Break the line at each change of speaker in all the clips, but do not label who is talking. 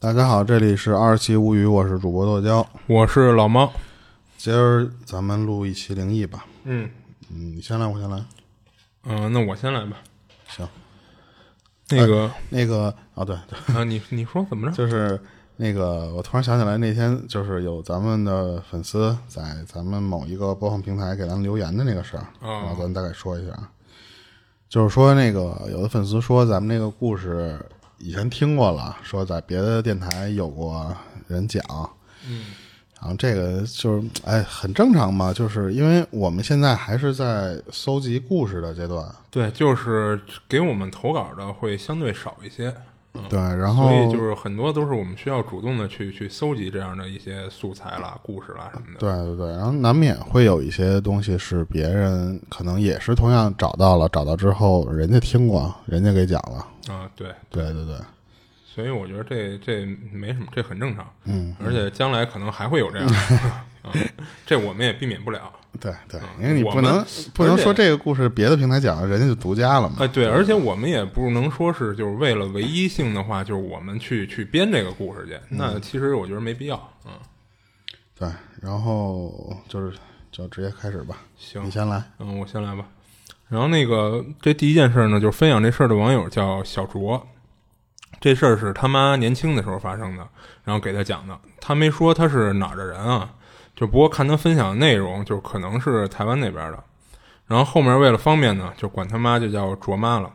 大家好，这里是二期物语，我是主播剁椒，
我是老猫。
今儿咱们录一期灵异吧。
嗯
嗯，你先来，我先来。
嗯、那我先来吧。
行，
那个
那个啊，对对，
啊，你你说怎么着？
就是那个，我突然想起来，那天就是有咱们的粉丝在咱们某一个播放平台给咱们留言的那个事儿，
哦
然后咱大概说一下啊。就是说，那个有的粉丝说咱们那个故事以前听过了，说在别的电台有过人讲，
嗯。
然后这个就是哎，很正常嘛，就是因为我们现在还是在搜集故事的阶段，
对，就是给我们投稿的会相对少一些，
对，然后
所以就是很多都是我们需要主动的去去搜集这样的一些素材啦、故事啦什么的。
对对对，然后难免会有一些东西是别人可能也是同样找到了，找到之后人家听过，人家给讲了，
啊，对，
对对对，
所以我觉得这这没什么，这很正常。
嗯，
而且将来可能还会有这样的，啊，这我们也避免不了。
对对，
嗯
因为你不能不能说这个故事别的平台讲了，人家就独家了嘛，
哎，对，而且我们也不能说是就是为了唯一性的话，就是我们去去编这个故事去，那其实我觉得没必要。嗯，
对，然后就是就直接开始吧，
行
你，先来，
嗯，我先来吧。然后那个这第一件事呢，就是分享这事儿的网友叫小卓，这事儿是他妈年轻的时候发生的，然后给他讲的。他没说他是哪儿的人啊，就不过看他分享的内容，就可能是台湾那边的。然后后面为了方便呢，就管他妈就叫卓妈了。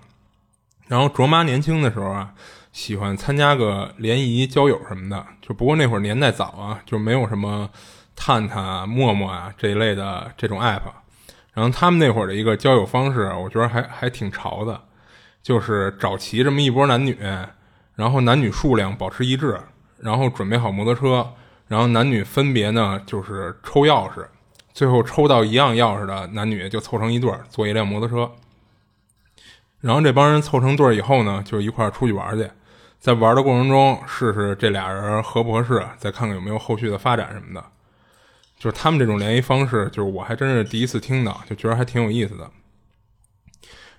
然后卓妈年轻的时候啊，喜欢参加个联谊、交友什么的。就不过那会儿年代早啊，就没有什么探探啊、陌陌啊这一类的这种 app。然后他们那会儿的一个交友方式，我觉得还还挺潮的，就是找齐这么一波男女，然后男女数量保持一致，然后准备好摩托车，然后男女分别呢就是抽钥匙，最后抽到一样钥匙的男女就凑成一对儿，坐一辆摩托车。然后这帮人凑成对儿以后呢，就一块儿出去玩去，在玩的过程中试试这俩人合不合适，再看看有没有后续的发展什么的。就是他们这种联谊方式，就是我还真是第一次听到，就觉得还挺有意思的。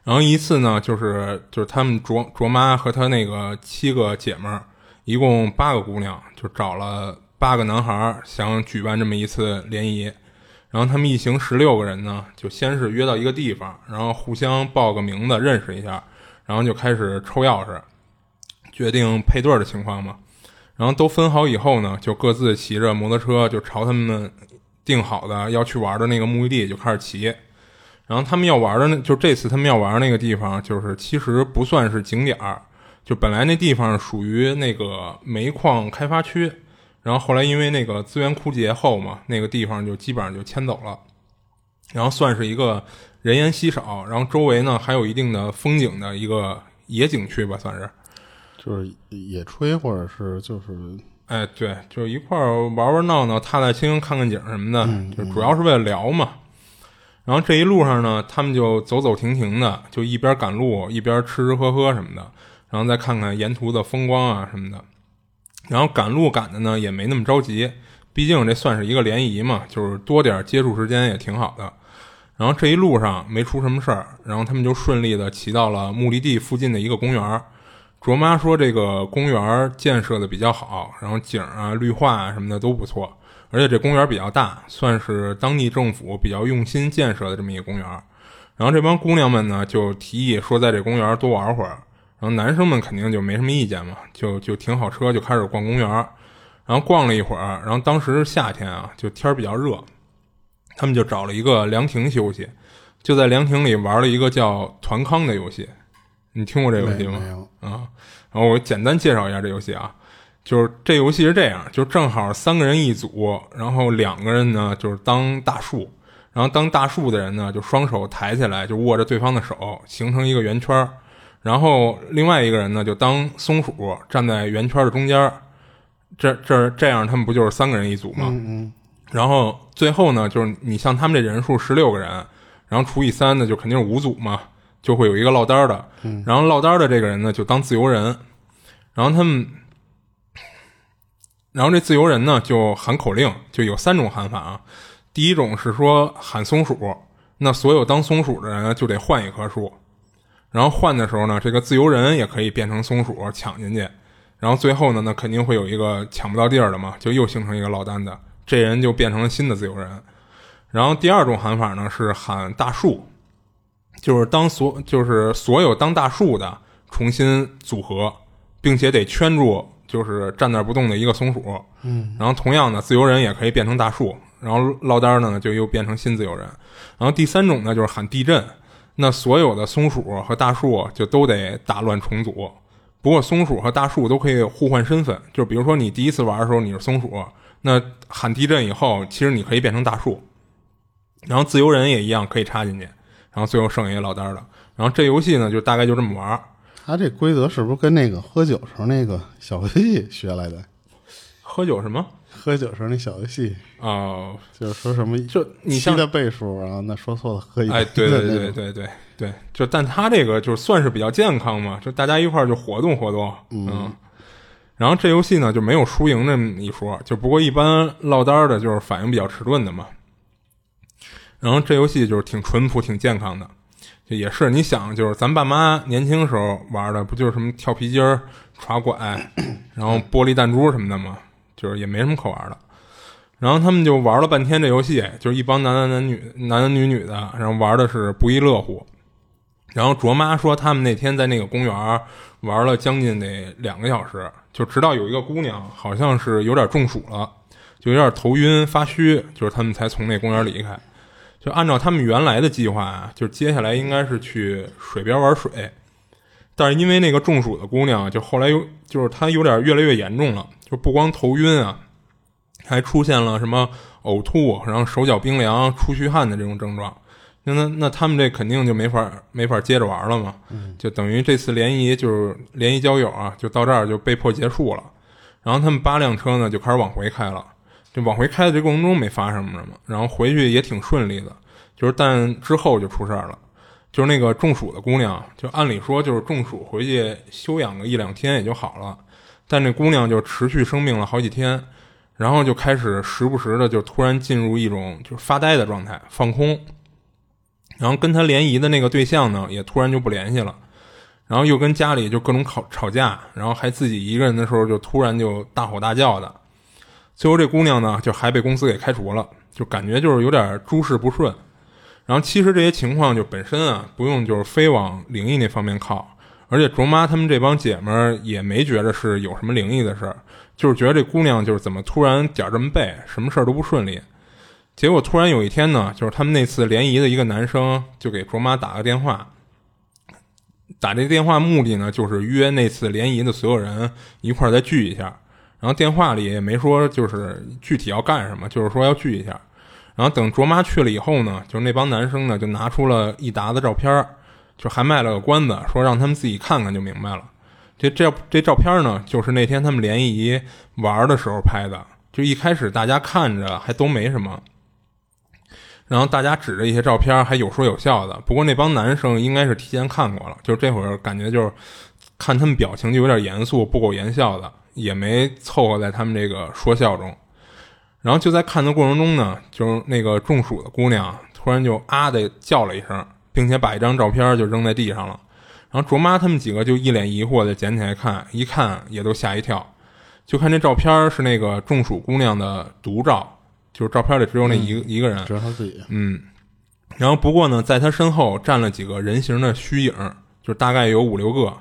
然后一次呢，就是就是他们卓卓妈和她那个七个姐们儿，一共八个姑娘，就找了八个男孩，想举办这么一次联谊。然后他们一行十六个人呢，就先是约到一个地方，然后互相报个名字认识一下，然后就开始抽钥匙，决定配对的情况嘛。然后都分好以后呢，就各自骑着摩托车就朝他们定好的要去玩的那个目的地就开始骑。然后他们要玩的那，就这次他们要玩的那个地方，就是其实不算是景点儿，就本来那地方属于那个煤矿开发区，然后后来因为那个资源枯竭后嘛，那个地方就基本上就迁走了，然后算是一个人烟稀少，然后周围呢还有一定的风景的一个野景区吧，算是。
就是野炊或者是就是
哎，对，就一块儿玩玩闹闹、踏踏青、看看景什么的，就主要是为了聊嘛。然后这一路上呢，他们就走走停停的，就一边赶路一边吃吃喝喝什么的，然后再看看沿途的风光啊什么的。然后赶路赶的呢也没那么着急，毕竟这算是一个联谊嘛，就是多点接触时间也挺好的。然后这一路上没出什么事儿，然后他们就顺利的骑到了目的地附近的一个公园。卓妈说这个公园建设的比较好，然后景啊、绿化啊什么的都不错，而且这公园比较大，算是当地政府比较用心建设的这么一个公园。然后这帮姑娘们呢就提议说在这公园多玩会儿，然后男生们肯定就没什么意见嘛，就就停好车就开始逛公园。然后逛了一会儿，然后当时是夏天啊，就天儿比较热，他们就找了一个凉亭休息，就在凉亭里玩了一个叫团康的游戏。你听过这游戏吗？
没没有
啊，然后我简单介绍一下这游戏啊，就是这游戏是这样，就正好三个人一组，然后两个人呢就是当大树，然后当大树的人呢就双手抬起来，就握着对方的手，形成一个圆圈儿，然后另外一个人呢就当松鼠，站在圆圈的中间，这这这样他们不就是三个人一组吗？
嗯
然后最后呢，就是你像他们这人数十六个人，然后除以三呢，就肯定是五组嘛，就会有一个落单儿的。然后落单儿的这个人呢，就当自由人。然后他们，然后这自由人呢，就喊口令，就有三种喊法啊。第一种是说喊松鼠，那所有当松鼠的人呢就得换一棵树。然后换的时候呢，这个自由人也可以变成松鼠抢进去。然后最后呢，那肯定会有一个抢不到地儿的嘛，就又形成一个落单的，这人就变成了新的自由人。然后第二种喊法呢是喊大树，就是当所就是所有当大树的重新组合，并且得圈住就是站那儿不动的一个松鼠。嗯，然后同样的自由人也可以变成大树，然后落单的呢就又变成新自由人。然后第三种呢就是喊地震，那所有的松鼠和大树就都得打乱重组。不过松鼠和大树都可以互换身份，就比如说你第一次玩的时候你是松鼠，那喊地震以后，其实你可以变成大树。然后自由人也一样可以插进去，然后最后剩下一个落单的。然后这游戏呢就大概就这么玩。
他这规则是不是跟那个喝酒时候那个小游戏学来的？
喝酒什么？
喝酒时候那小游戏
哦，
就是说什么
就你像
的倍数，然后那说错了喝一杯。
哎，对对对对对对，就但他这个就算是比较健康嘛，就大家一块儿就活动活动，嗯。然后这游戏呢就没有输赢这么一说，就不过一般落单的就是反应比较迟钝的嘛。然后这游戏就是挺淳朴、挺健康的，就也是你想，就是咱爸妈年轻时候玩的，不就是什么跳皮筋儿、耍拐，然后玻璃弹珠什么的吗？就是也没什么可玩的。然后他们就玩了半天这游戏，就是一帮男男男女、男男女女的，然后玩的是不亦乐乎。然后卓妈说，他们那天在那个公园玩了将近得两个小时，就直到有一个姑娘好像是有点中暑了，就有点头晕发虚，就是他们才从那公园离开。就按照他们原来的计划啊，就接下来应该是去水边玩水，但是因为那个中暑的姑娘，就后来有就是她有点越来越严重了，就不光头晕啊，还出现了什么呕吐，然后手脚冰凉、出虚汗的这种症状。那那那他们这肯定就没法没法接着玩了嘛，就等于这次联谊就是联谊交友啊，就到这儿就被迫结束了。然后他们八辆车呢就开始往回开了，就往回开的这过程中没发生什么，然后回去也挺顺利的，就是但之后就出事儿了，就是那个中暑的姑娘，就按理说就是中暑回去休养个一两天也就好了，但这姑娘就持续生病了好几天，然后就开始时不时的就突然进入一种就是发呆的状态，放空。然后跟他联谊的那个对象呢，也突然就不联系了，然后又跟家里就各种吵吵架，然后还自己一个人的时候就突然就大吼大叫的，最后这姑娘呢就还被公司给开除了，就感觉就是有点诸事不顺。然后其实这些情况就本身啊不用就是非往灵异那方面靠，而且卓妈他们这帮姐们儿也没觉得是有什么灵异的事儿，就是觉得这姑娘就是怎么突然点儿这么背，什么事儿都不顺利。结果突然有一天呢，就是他们那次联谊的一个男生就给卓妈打个电话，打这电话目的呢就是约那次联谊的所有人一块儿再聚一下。然后电话里也没说就是具体要干什么，就是说要聚一下。然后等卓妈去了以后呢，就是那帮男生呢就拿出了一沓子照片，就还卖了个关子，说让他们自己看看就明白了。这这这照片呢，就是那天他们联谊玩的时候拍的。就一开始大家看着还都没什么。然后大家指着一些照片，还有说有笑的。不过那帮男生应该是提前看过了，就这会儿感觉就是看他们表情就有点严肃，不苟言笑的，也没凑合在他们这个说笑中。然后就在看的过程中呢，就是那个中暑的姑娘突然就啊的叫了一声，并且把一张照片就扔在地上了。然后卓妈他们几个就一脸疑惑的捡起来看，一看也都吓一跳，就看这照片是那个中暑姑娘的独照。就是照片里只有那一个一个人，
只有她自己。
嗯，然后不过呢，在她身后站了几个人形的虚影，就大概有五六个，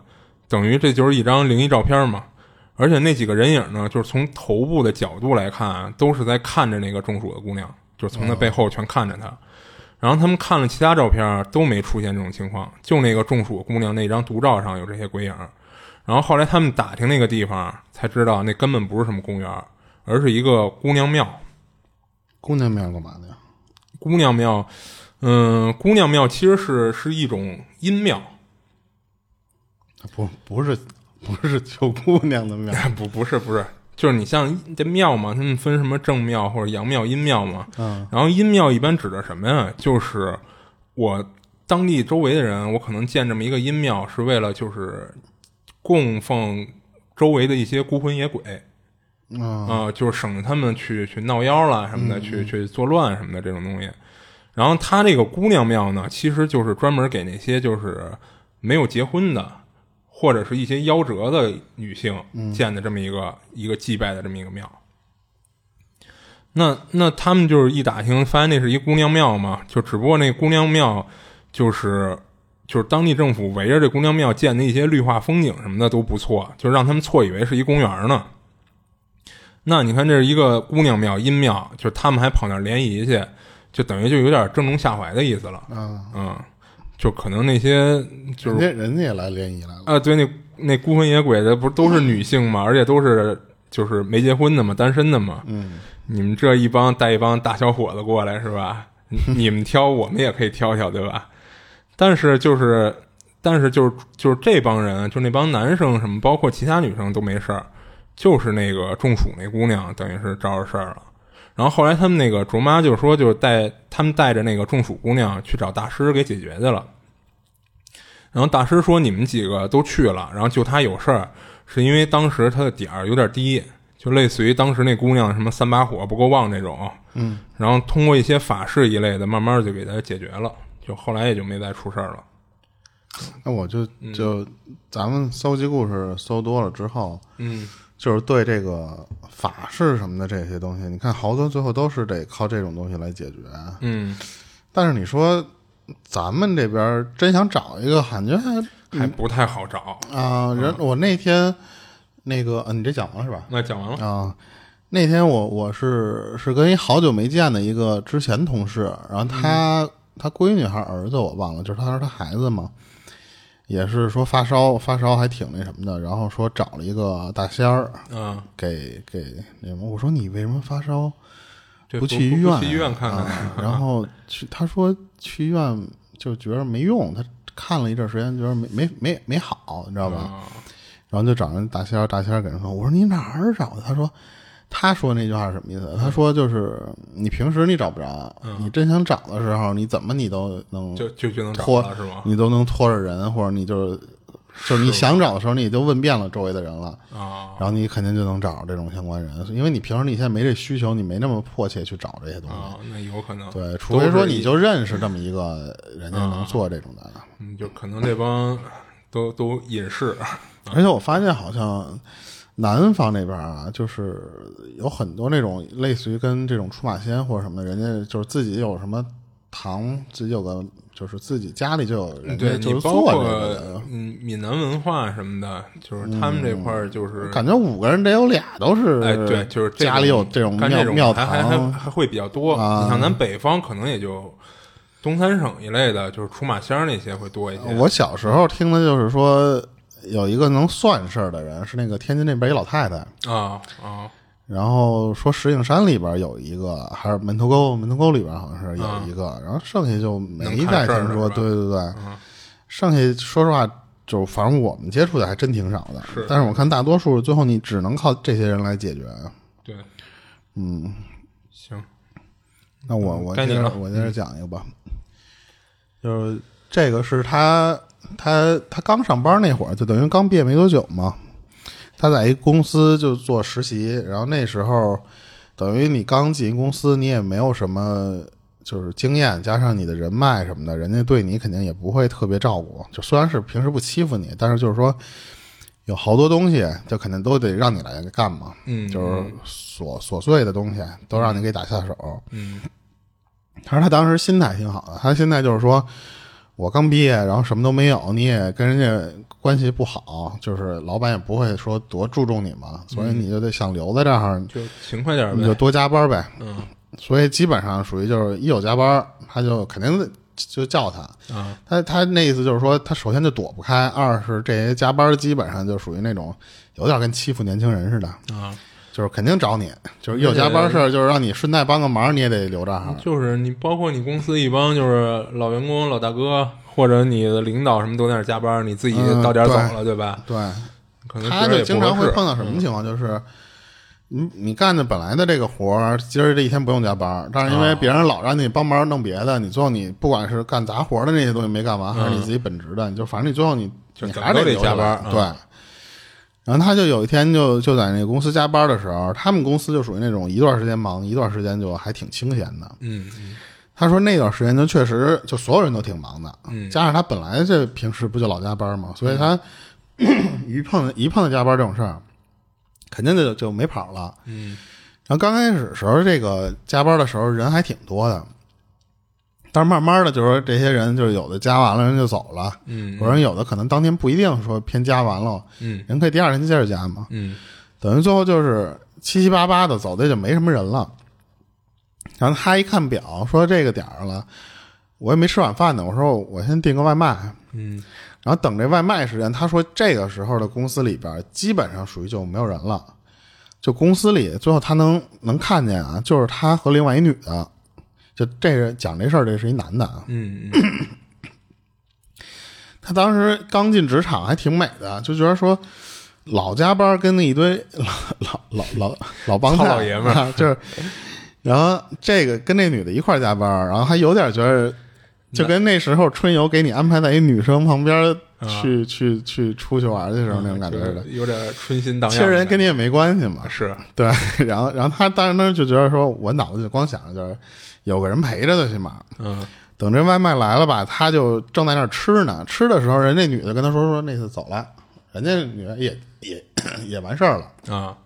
等于这就是一张灵异照片嘛。而且那几个人影呢，就是从头部的角度来看，都是在看着那个中暑的姑娘，就是从那背后全看着她。然后他们看了其他照片，都没出现这种情况，就那个中暑姑娘那张独照上有这些鬼影。然后后来他们打听那个地方，才知道那根本不是什么公园，而是一个姑娘庙。
姑娘庙干嘛的呀？
姑娘庙，嗯，姑娘庙其实是是一种阴庙，
不不是不是求姑娘的庙，
不不是不是，就是你像这庙嘛，他们分什么正庙或者阳庙、阴庙嘛。
嗯，
然后阴庙一般指的什么呀？就是我当地周围的人，我可能建这么一个阴庙，是为了就是供奉周围的一些孤魂野鬼。
啊，
就是省得他们去去闹妖了什么的，去去作乱什么的这种东西。然后他这个姑娘庙呢，其实就是专门给那些就是没有结婚的，或者是一些夭折的女性建的这么一个、一个祭拜的这么一个庙。那那他们就是一打听，发现那是一姑娘庙嘛，就只不过那姑娘庙就是就是当地政府围着这姑娘庙建的一些绿化风景什么的都不错，就让他们错以为是一公园呢。那你看，这是一个姑娘庙、阴庙，就是他们还跑那儿联谊去，就等于就有点正中下怀的意思了。
嗯
嗯，就可能那些就是
人家人家也来联谊来了，
啊，对，那那孤魂野鬼的不是都是女性嘛，而且都是就是没结婚的嘛，单身的嘛。
嗯，
你们这一帮带一帮大小伙子过来是吧？你 你们挑，我们也可以挑挑，对吧？但是就是，但是就是就是这帮人，就那帮男生什么，包括其他女生都没事儿，就是那个中暑那姑娘，等于是招着事儿了。然后后来他们那个卓妈就说，就是带他们带着那个中暑姑娘去找大师给解决去了。然后大师说：“你们几个都去了，然后就他有事儿，是因为当时他的点儿有点低，就类似于当时那姑娘什么三把火不够旺那种。
嗯，
然后通过一些法事一类的，慢慢就给他解决了，就后来也就没再出事儿了。
那我就就咱们搜集故事搜多了之后，
嗯
就是对这个法式什么的这些东西，你看好多最后都是得靠这种东西来解决。
嗯，
但是你说咱们这边真想找一个，感觉还
还不太好找。
啊、人我那天那个，呃你这讲完了是吧？
那讲完了。
啊，那天我我是是跟一好久没见的一个之前同事，然后他、他闺女还是儿子我忘了，就是他说他孩子嘛，也是说发烧发烧还挺那什么的，然后说找了一个大仙儿
嗯，
给给那什么，我说你为什么发烧不去医院、啊？
去医院看看。
啊然后去他说去医院就觉得没用，他看了一阵时间觉得没没没没好，你知道吧？
啊
然后就找人大仙儿，大仙儿给人说：“我说你哪儿找的？”他说：“他说那句话是什么意思？他说就是你平时你找不着，你真想找的时候，你怎么你都能
就就就能找
拖
了是吗？
你都能拖着人，或者你就是就是你想找的时候，你就问遍了周围的人了，
啊，
然后你肯定就能找着这种相关人，因为你平时你现在没这需求，你没那么迫切去找这些东西。
啊，那有可能。
对，除非说你就认识这么一个人家能做这种的。
嗯，就可能这帮都都隐士。
而且我发现好像南方那边啊，就是有很多那种类似于跟这种出马仙或者什么的，人家就是自己有什么堂，自己有个就是自己家里就有人家
对你包
就是做这
括
个。
嗯闽南文化什么的，就是他们这块儿就是
感觉五个人得有俩都是，
哎，对，就是
家里有这种庙庙
还还还，还会比较多。
啊
你像咱北方，可能也就东三省一类的，就是出马仙儿那些会多一些。
我小时候听的就是说，有一个能算事儿的人，是那个天津那边一老太太，
啊啊。
然后说石景山里边有一个，还是门头沟，门头沟里边好像是有一个，然后剩下就没
能
再听说。对对对，剩下说实话，就反正我们接触的还真挺少的。
是。
但是我看大多数最后你只能靠这些人来解决。
对，
嗯，
行，
那我我我接着讲一个吧，就是这个是他他他刚上班那会儿，就等于刚毕业没多久嘛。他在一公司就做实习，然后那时候等于你刚进公司，你也没有什么就是经验，加上你的人脉什么的，人家对你肯定也不会特别照顾。就虽然是平时不欺负你，但是就是说有好多东西就肯定都得让你来干嘛，
嗯，
就是琐琐碎的东西都让你给打下手。
嗯
他说他当时心态挺好的，他现在就是说，我刚毕业，然后什么都没有，你也跟人家关系不好，就是老板也不会说多注重你嘛，所以你就得想留在这儿，
就勤快点儿呗。
你就多加班呗。
嗯
所以基本上属于就是一有加班，他就肯定就叫他。
啊
他他那意思就是说，他首先就躲不开，二是这些加班基本上就属于那种有点跟欺负年轻人似的，
啊，
就是肯定找你，就是一有加班事儿，就是让你顺带帮个忙，你也得留着哈。
就是你包括你公司一帮就是老员工、老大哥，或者你的领导什么都在那儿加班，你自己
嗯
到点儿走
对
了，对吧？
对，
可能
他就经常会碰到什么情况，就是你你干的本来的这个活儿，今儿这一天不用加班，但是因为
啊
别人老让你帮忙弄别的，你最后你不管是干杂活的那些东西没干完，还是你自己本职的，你就反正你最后你你还
得加班啊
对。然后他就有一天就就在那个公司加班的时候，他们公司就属于那种一段时间忙，一段时间就还挺清闲的。
嗯嗯
他说那段时间就确实就所有人都挺忙的，
嗯。
加上他本来这平时不就老加班嘛，所以他 一碰一碰到加班这种事儿，肯定就就没跑了。
嗯。
然后刚开始时候，这个加班的时候人还挺多的，但是慢慢的就是说这些人就是有的加完了人就走了，
嗯
有人有的可能当天不一定说偏加完了，
嗯
人可以第二天接着加嘛。
嗯
等于最后就是七七八八的走的就没什么人了。然后他一看表，说这个点儿了，我也没吃晚饭呢，我说我先订个外卖。
嗯
然后等这外卖时间，他说这个时候的公司里边基本上属于就没有人了，就公司里最后他能能看见啊，就是他和另外一女的，就这个讲这事儿，这是一男的啊，
嗯
他当时刚进职场还挺美的，就觉得说老加班跟那一堆老老老老老帮
糙
菜
老爷们儿
啊就是，然后这个跟那女的一块儿加班，然后还有点觉得。就跟那时候春游给你安排在一女生旁边去、去去出去玩的时候那种感觉似的，
就是有点春心荡漾。
其实人跟你也没关系嘛，
是
对。然后，然后他当时当时就觉得说，我脑子就光想着就是有个人陪着最起码。
嗯
等这外卖来了吧，他就正在那儿吃呢。吃的时候，人那女的跟他说说那次走了，人家女的也也 也完事儿了
啊，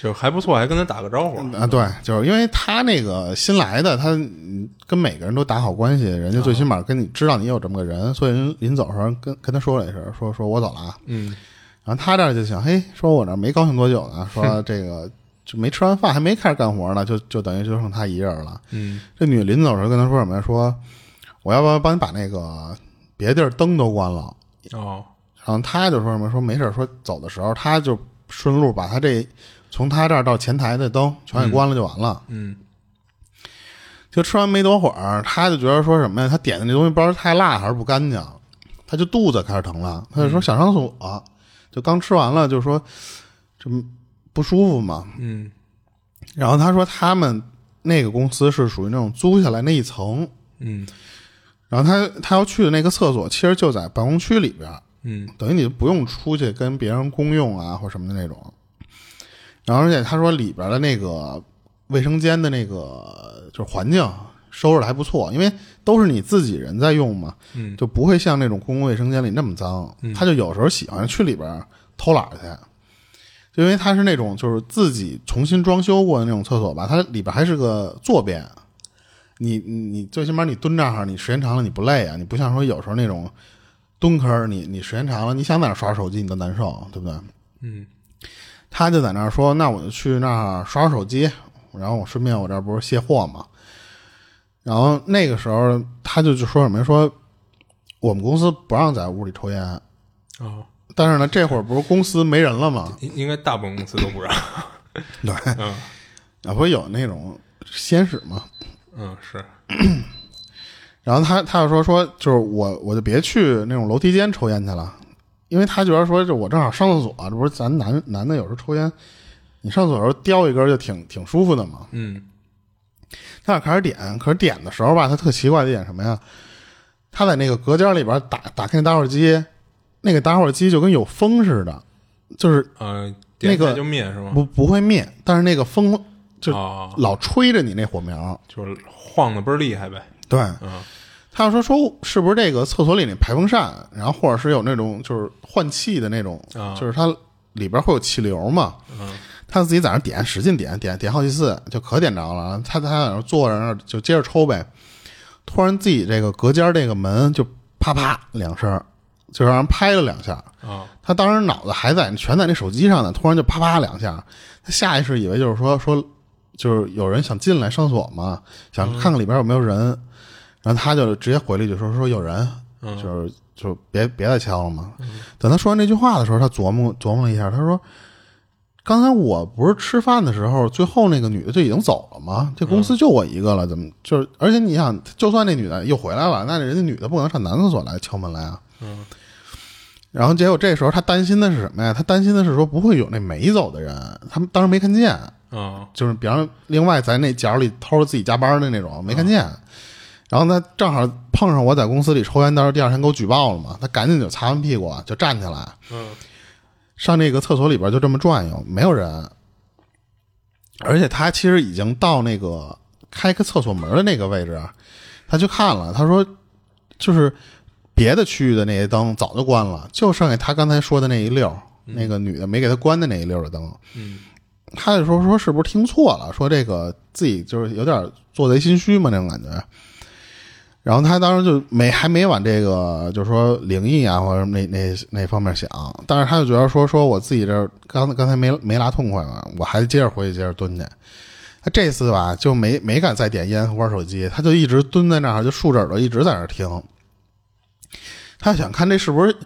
就还不错，还跟他打个招呼。
啊。对，就是因为他那个新来的，他嗯跟每个人都打好关系，人家最起码跟你知道你有这么个人，所以人临走的时候跟跟他说了一声，说说我走了啊。
嗯
然后他这儿就想，嘿，说我这儿没高兴多久呢，说 这个就没吃完饭，还没开始干活呢，就就等于就剩他一人了。
嗯
这女临走的时候跟他说什么呀？说我要不要帮你把那个别地儿灯都关了？
哦
然后他就说什么说没事儿，说走的时候他就顺路把他这从他这儿到前台的灯全给关了就完了。
嗯
就吃完没多会儿，他就觉得说什么呀？他点的那东西不知道是太辣还是不干净，他就肚子开始疼了，他就说想上厕所，就刚吃完了，就说这么不舒服嘛。
嗯。
然后他说他们那个公司是属于那种租下来那一层，
嗯。
然后他他要去的那个厕所其实就在办公区里边，
嗯。
等于你就不用出去跟别人公用啊或什么的那种。然后而且他说里边的那个卫生间的那个就是环境收拾的还不错，因为都是你自己人在用嘛，
嗯。
就不会像那种公共卫生间里那么脏。他就有时候喜欢去里边偷懒去，就因为他是那种就是自己重新装修过的那种厕所吧，它里边还是个坐便。你你你最起码你蹲这儿，你时间长了你不累啊？你不像说有时候那种蹲坑儿，你你时间长了，你想在那儿刷手机你都难受，对不对？
嗯
他就在那儿说：“那我就去那儿刷刷手机，然后我顺便我这儿不是卸货嘛。”然后那个时候他就就说什么说我们公司不让在屋里抽烟，
哦，
但是呢这会儿不是公司没人了吗？
应应该大部分公司都不让。
对，
嗯
啊不有那种先使吗？
嗯是
然后他他就说说就是我我就别去那种楼梯间抽烟去了，因为他觉得说就我正好上厕所，这不是咱男男的有时候抽烟，你上厕所时候叼一根就挺挺舒服的嘛。
嗯
他俩开始点，可是点的时候吧，他特奇怪的点什么呀？他在那个隔间里边打打开那打火机，那个打火机就跟有风似的，就是
呃，
那个
点开就灭是吗？
不不会灭，但是那个风就
哦，
老吹着你那火苗。
就是晃的倍儿厉害呗。
对，
嗯
他要说说是不是这个厕所里那排风扇，然后或者是有那种就是换气的那种，
啊
就是它里边会有气流嘛。
嗯
他自己在那点，使劲点，点点好几次，就可点着了。他他在那坐着，那儿就接着抽呗。突然自己这个隔间这个门就啪啪两声，就让人拍了两下。
啊
他当时脑子还在全在那手机上呢，突然就啪啪两下，他下意识以为就是说说就是有人想进来上厕所嘛，想看看里边有没有人，然后他就直接回了一句说说有人，
嗯
就是就别别再敲了嘛。等他说完这句话的时候，他琢磨琢磨了一下，他说。刚才我不是吃饭的时候，最后那个女的就已经走了吗？这公司就我一个了，怎么就是？而且你想，就算那女的又回来了，那人家女的不能上男厕所来敲门来啊。
嗯
然后结果这时候他担心的是什么呀？他担心的是说不会有那没走的人，他们当时没看见，
啊
就是比方另外在那角里偷着自己加班的那种没看见。然后他正好碰上我在公司里抽烟，到时候第二天给我举报了嘛，他赶紧就擦完屁股啊就站起来，
嗯
上那个厕所里边就这么转悠，没有人。而且他其实已经到那个开个厕所门的那个位置啊，他去看了，他说就是别的区域的那些灯早就关了，就剩下他刚才说的那一溜儿，那个女的没给他关的那一溜儿的灯。
嗯
他就说说是不是听错了？说这个自己就是有点做贼心虚嘛那种感觉。然后他当时就没还没往这个就是说灵异啊或者那那那方面想，但是他就觉得说说我自己这刚刚才没没拉痛快嘛，我还接着回去接着蹲去。他这次吧就没没敢再点烟和玩手机，他就一直蹲在那儿，就竖着耳朵一直在那儿听。他想看这是不是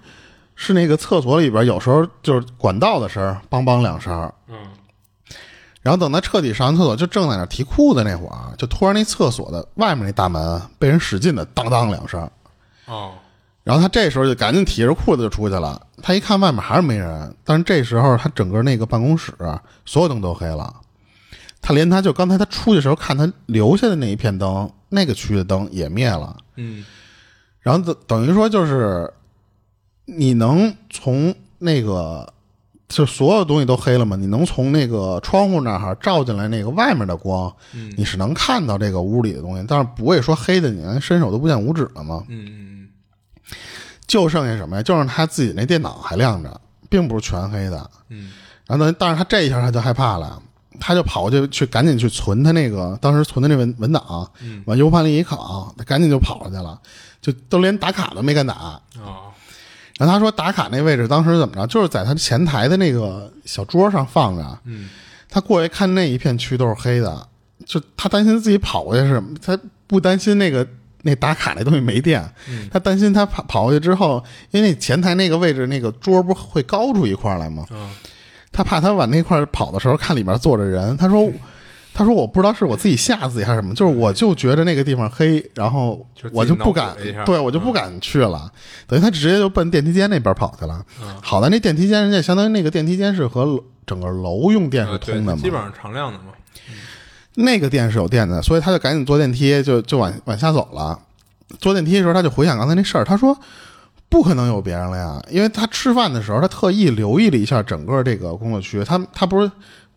是那个厕所里边有时候就是管道的声儿，梆梆两声。
嗯
然后等他彻底上完厕所，就正在那提裤子那会儿，就突然那厕所的外面那大门被人使劲的当当两声，
哦
然后他这时候就赶紧提着裤子就出去了。他一看外面还是没人，但是这时候他整个那个办公室所有灯都黑了，他连他就刚才他出去的时候看他留下的那一片灯，那个区的灯也灭了。
嗯
然后等等于说就是，你能从那个就所有东西都黑了嘛？你能从那个窗户那儿照进来那个外面的光，
嗯
你是能看到这个屋里的东西，但是不会说黑的你连伸手都不见五指了嘛。
嗯嗯
就剩下什么呀？就剩他自己那电脑还亮着，并不是全黑的。
嗯
然后呢，但是他这一下他就害怕了，他就跑过去去赶紧去存他那个当时存的那文文档，
嗯
往 U 盘里一拷，他赶紧就跑出去了，就都连打卡都没敢打。
哦
然后他说打卡那位置当时怎么着，就是在他前台的那个小桌上放着。
嗯
他过去看那一片区都是黑的，就他担心自己跑过去是，他不担心那个那打卡那东西没电，
嗯
他担心他跑跑过去之后，因为那前台那个位置那个桌不会高出一块来吗？
嗯
他怕他往那块跑的时候看里面坐着人，他说。他说：“我不知道是我自己吓自己还是什么，就是我就觉得那个地方黑，然后我就不敢对我就不敢去了。等于他直接就奔电梯间那边跑去了。
嗯
好在那电梯间，人家相当于那个电梯间是和整个楼用电是通的嘛，
基本上常亮的嘛。
那个店是有电的，所以他就赶紧坐电梯，就就往往下走了。坐电梯的时候，他就回想刚才那事儿，他说不可能有别人了呀，因为他吃饭的时候，他特意留意了一下整个这个工作区，他他不是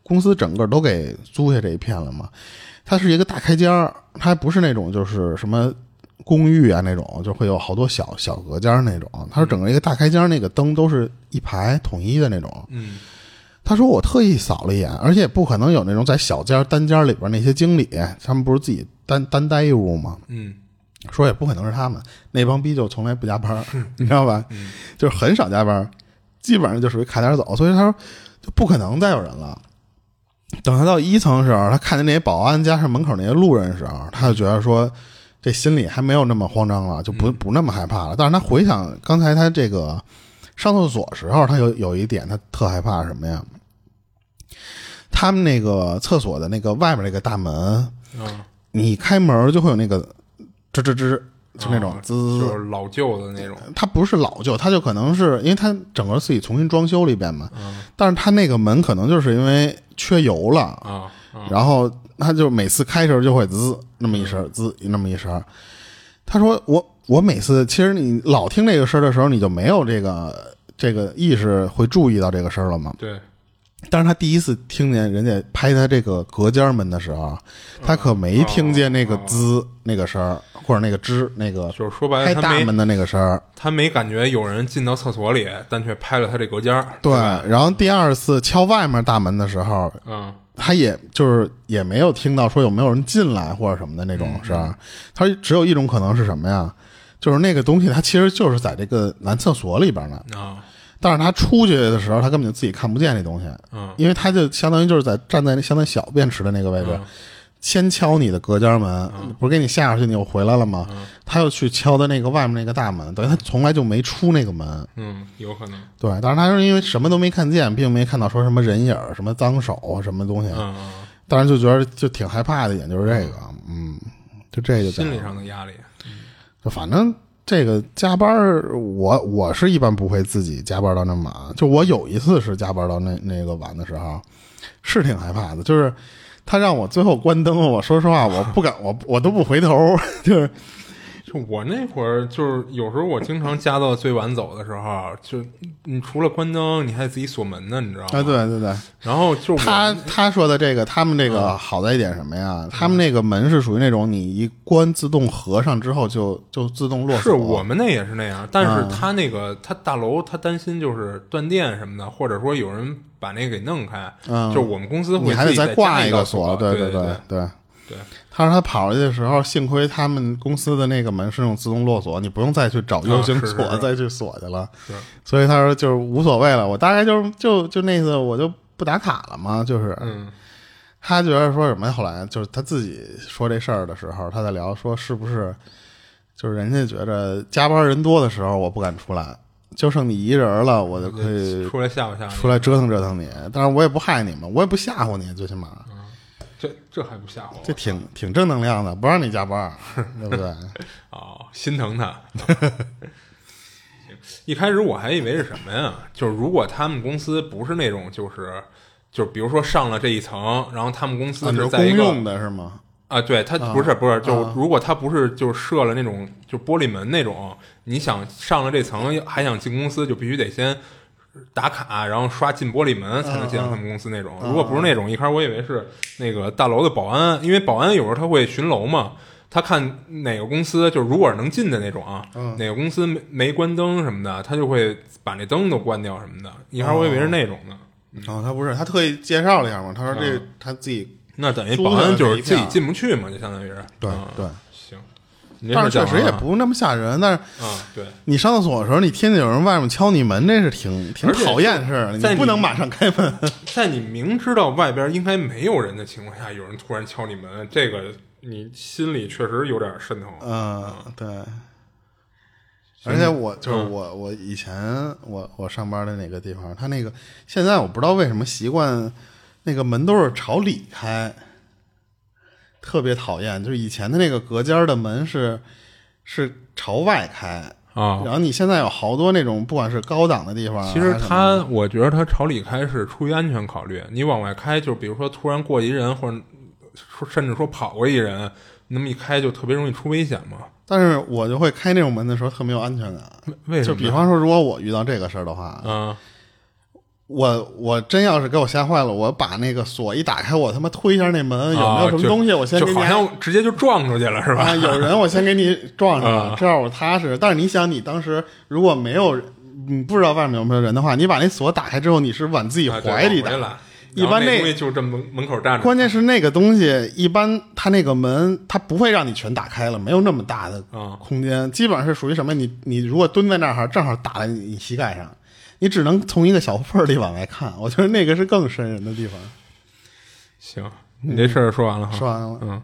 公司整个都给租下这一片了嘛？它是一个大开间儿，它还不是那种就是什么公寓啊那种，就会有好多小小隔间那种，它是整个一个大开间，那个灯都是一排统一的那种。
嗯
他说我特意扫了一眼，而且也不可能有那种在小间单间里边那些经理，他们不是自己单单待一屋吗？
嗯
说也不可能是他们，那帮逼就从来不加班儿，你知道吧？就是很少加班，基本上就属于卡点走，所以他说就不可能再有人了。等他到一层的时候，他看见那些保安加上门口那些路人的时候，他就觉得说这心里还没有那么慌张了，就不不那么害怕了。但是他回想刚才他这个上厕所时候，他有有一点他特害怕什么呀？他们那个厕所的那个外面那个大门，
嗯，
你开门就会有那个吱吱吱，就那种
啊
滋。
就是老旧的那种。
它不是老旧，它就可能是因为它整个自己重新装修了一遍嘛。
嗯
但是它那个门可能就是因为缺油了，
啊啊
然后它就每次开的时候就会滋那么一声，滋那么一声。他说我我每次其实你老听这个声儿的时候，你就没有这个这个意识会注意到这个声儿了嘛。
对，
但是他第一次听见人家拍他这个隔间门的时候，他可没听见那个滋那个声儿，或者那个吱那个
就是说白
开
了，拍
大门的那个声儿。
他没感觉有人进到厕所里，但却拍了他这隔间儿。
对，然后第二次敲外面大门的时候，
嗯
他也就是也没有听到说有没有人进来或者什么的那种声儿。他只有一种可能是什么呀？就是那个东西，它其实就是在这个男厕所里边呢，
啊
但是他出去的时候，他根本就自己看不见那东西，
嗯
因为他就相当于就是在站在那相当于小便池的那个位置，
嗯
先敲你的隔间门，不是给你下出去，你又回来了吗？他又去敲的那个外面那个大门，等于他从来就没出那个门。
嗯，有可能。
对，但是他是因为什么都没看见，并没看到说什么人影、什么脏手、什么东西，
嗯嗯，
当然就觉得就挺害怕的一点就是这个，嗯，就这就
心理上的压力。
就反正这个加班儿，我我是一般不会自己加班到那么晚。就我有一次是加班到那那个晚的时候，是挺害怕的。就是他让我最后关灯，我说实话，我不敢，我我都不回头，就是
就我那会儿，就是有时候我经常加到最晚走的时候，就你除了关灯，你还得自己锁门呢，你知道吗？
啊，对对对，
然后就
他他说的这个，他们这
嗯
个好在一点什么呀？他们那个门是属于那种你一关自动合上之后就就自动落锁。
是我们那也是那样，但
嗯
是他那个他大楼他担心就是断电什么的，或者说有人把那个给弄开，
嗯
就我们公司会
你还得
再
挂一
个
锁，
对
对
对
对。
对
他说他跑出去的时候，幸亏他们公司的那个门是那种自动落锁，你不用再去找 U 型锁、再去锁去了。所以他说就是无所谓了，我大概就是就就那次我就不打卡了嘛，就是。
嗯
他觉得说什么呀？后来就是他自己说这事儿的时候，他在聊说是不是就是人家觉着加班人多的时候我不敢出来，就剩你一人了，我就可以
出来吓唬吓唬，
出来折腾折腾你。但是我也不害你们，我也不吓唬你，最起码
这这还不吓唬我？
这挺挺正能量的，不让你加班，对不对？
哦，心疼他。一开始我还以为是什么呀？就是如果他们公司不是那种，就是就比如说上了这一层，然后他们公司是在一个
公用的是吗？
啊，对，他不是不是，就
啊
如果他不是就设了那种就玻璃门那种，你想上了这层还想进公司，就必须得先打卡，然后刷进玻璃门才能进到他们公司那种。如果不是那种，一开始我以为是那个大楼的保安，因为保安有时候他会巡楼嘛，他看哪个公司就是如果是能进的那种啊，哪个公司没没关灯什么的，他就会把那灯都关掉什么的。一开始我以为是那种的，
哦，他不是，他特意介绍了一下嘛，他说这他自己
那等于保安就是自己进不去嘛，就相当于是。
对
嗯。
对，但是确实也不那么吓人，但是。
啊，对。
你上厕所的时候，你听见有人外面敲你门，这是挺挺讨厌的事儿，
你
你不能马上开门。
在你明知道外边应该没有人的情况下，有人突然敲你门，这个你心里确实有点渗透。
嗯，对。而且我就是
嗯
我，我以前我我上班的那个地方，他那个现在我不知道为什么习惯那个门都是朝里开，特别讨厌。就是以前的那个隔间的门是是朝外开，
啊
然后你现在有好多那种不管是高档的地方啊，
其实
还是什么
他，我觉得它朝里开是出于安全考虑。你往外开，就比如说突然过一人，或者说甚至说跑过一人，那么一开就特别容易出危险嘛。
但是我就会开那种门的时候特没有安全感。
为什么？
就比方说，如果我遇到这个事儿的话，
啊
我我真要是给我吓坏了，我把那个锁一打开，我他妈推一下那门，有没有什么东西？我先给你
就好像直接就撞出去了，是吧？
啊，有人我先给你撞上
啊
了，这样我踏实。但是你想，你当时如果没有你不知道外面有没有人的话，你把那锁打开之后，你是往自己怀里打。一般那
就这么门门口站着，
关键是那个东西，一般它那个门它不会让你全打开了，没有那么大的
啊
空间，基本上是属于什么？你你如果蹲在那儿，正好打在你膝盖上，你只能从一个小缝儿里往外看。我觉得那个是更瘆人的地方。
行，你这事儿说完了哈。
说完了，
嗯，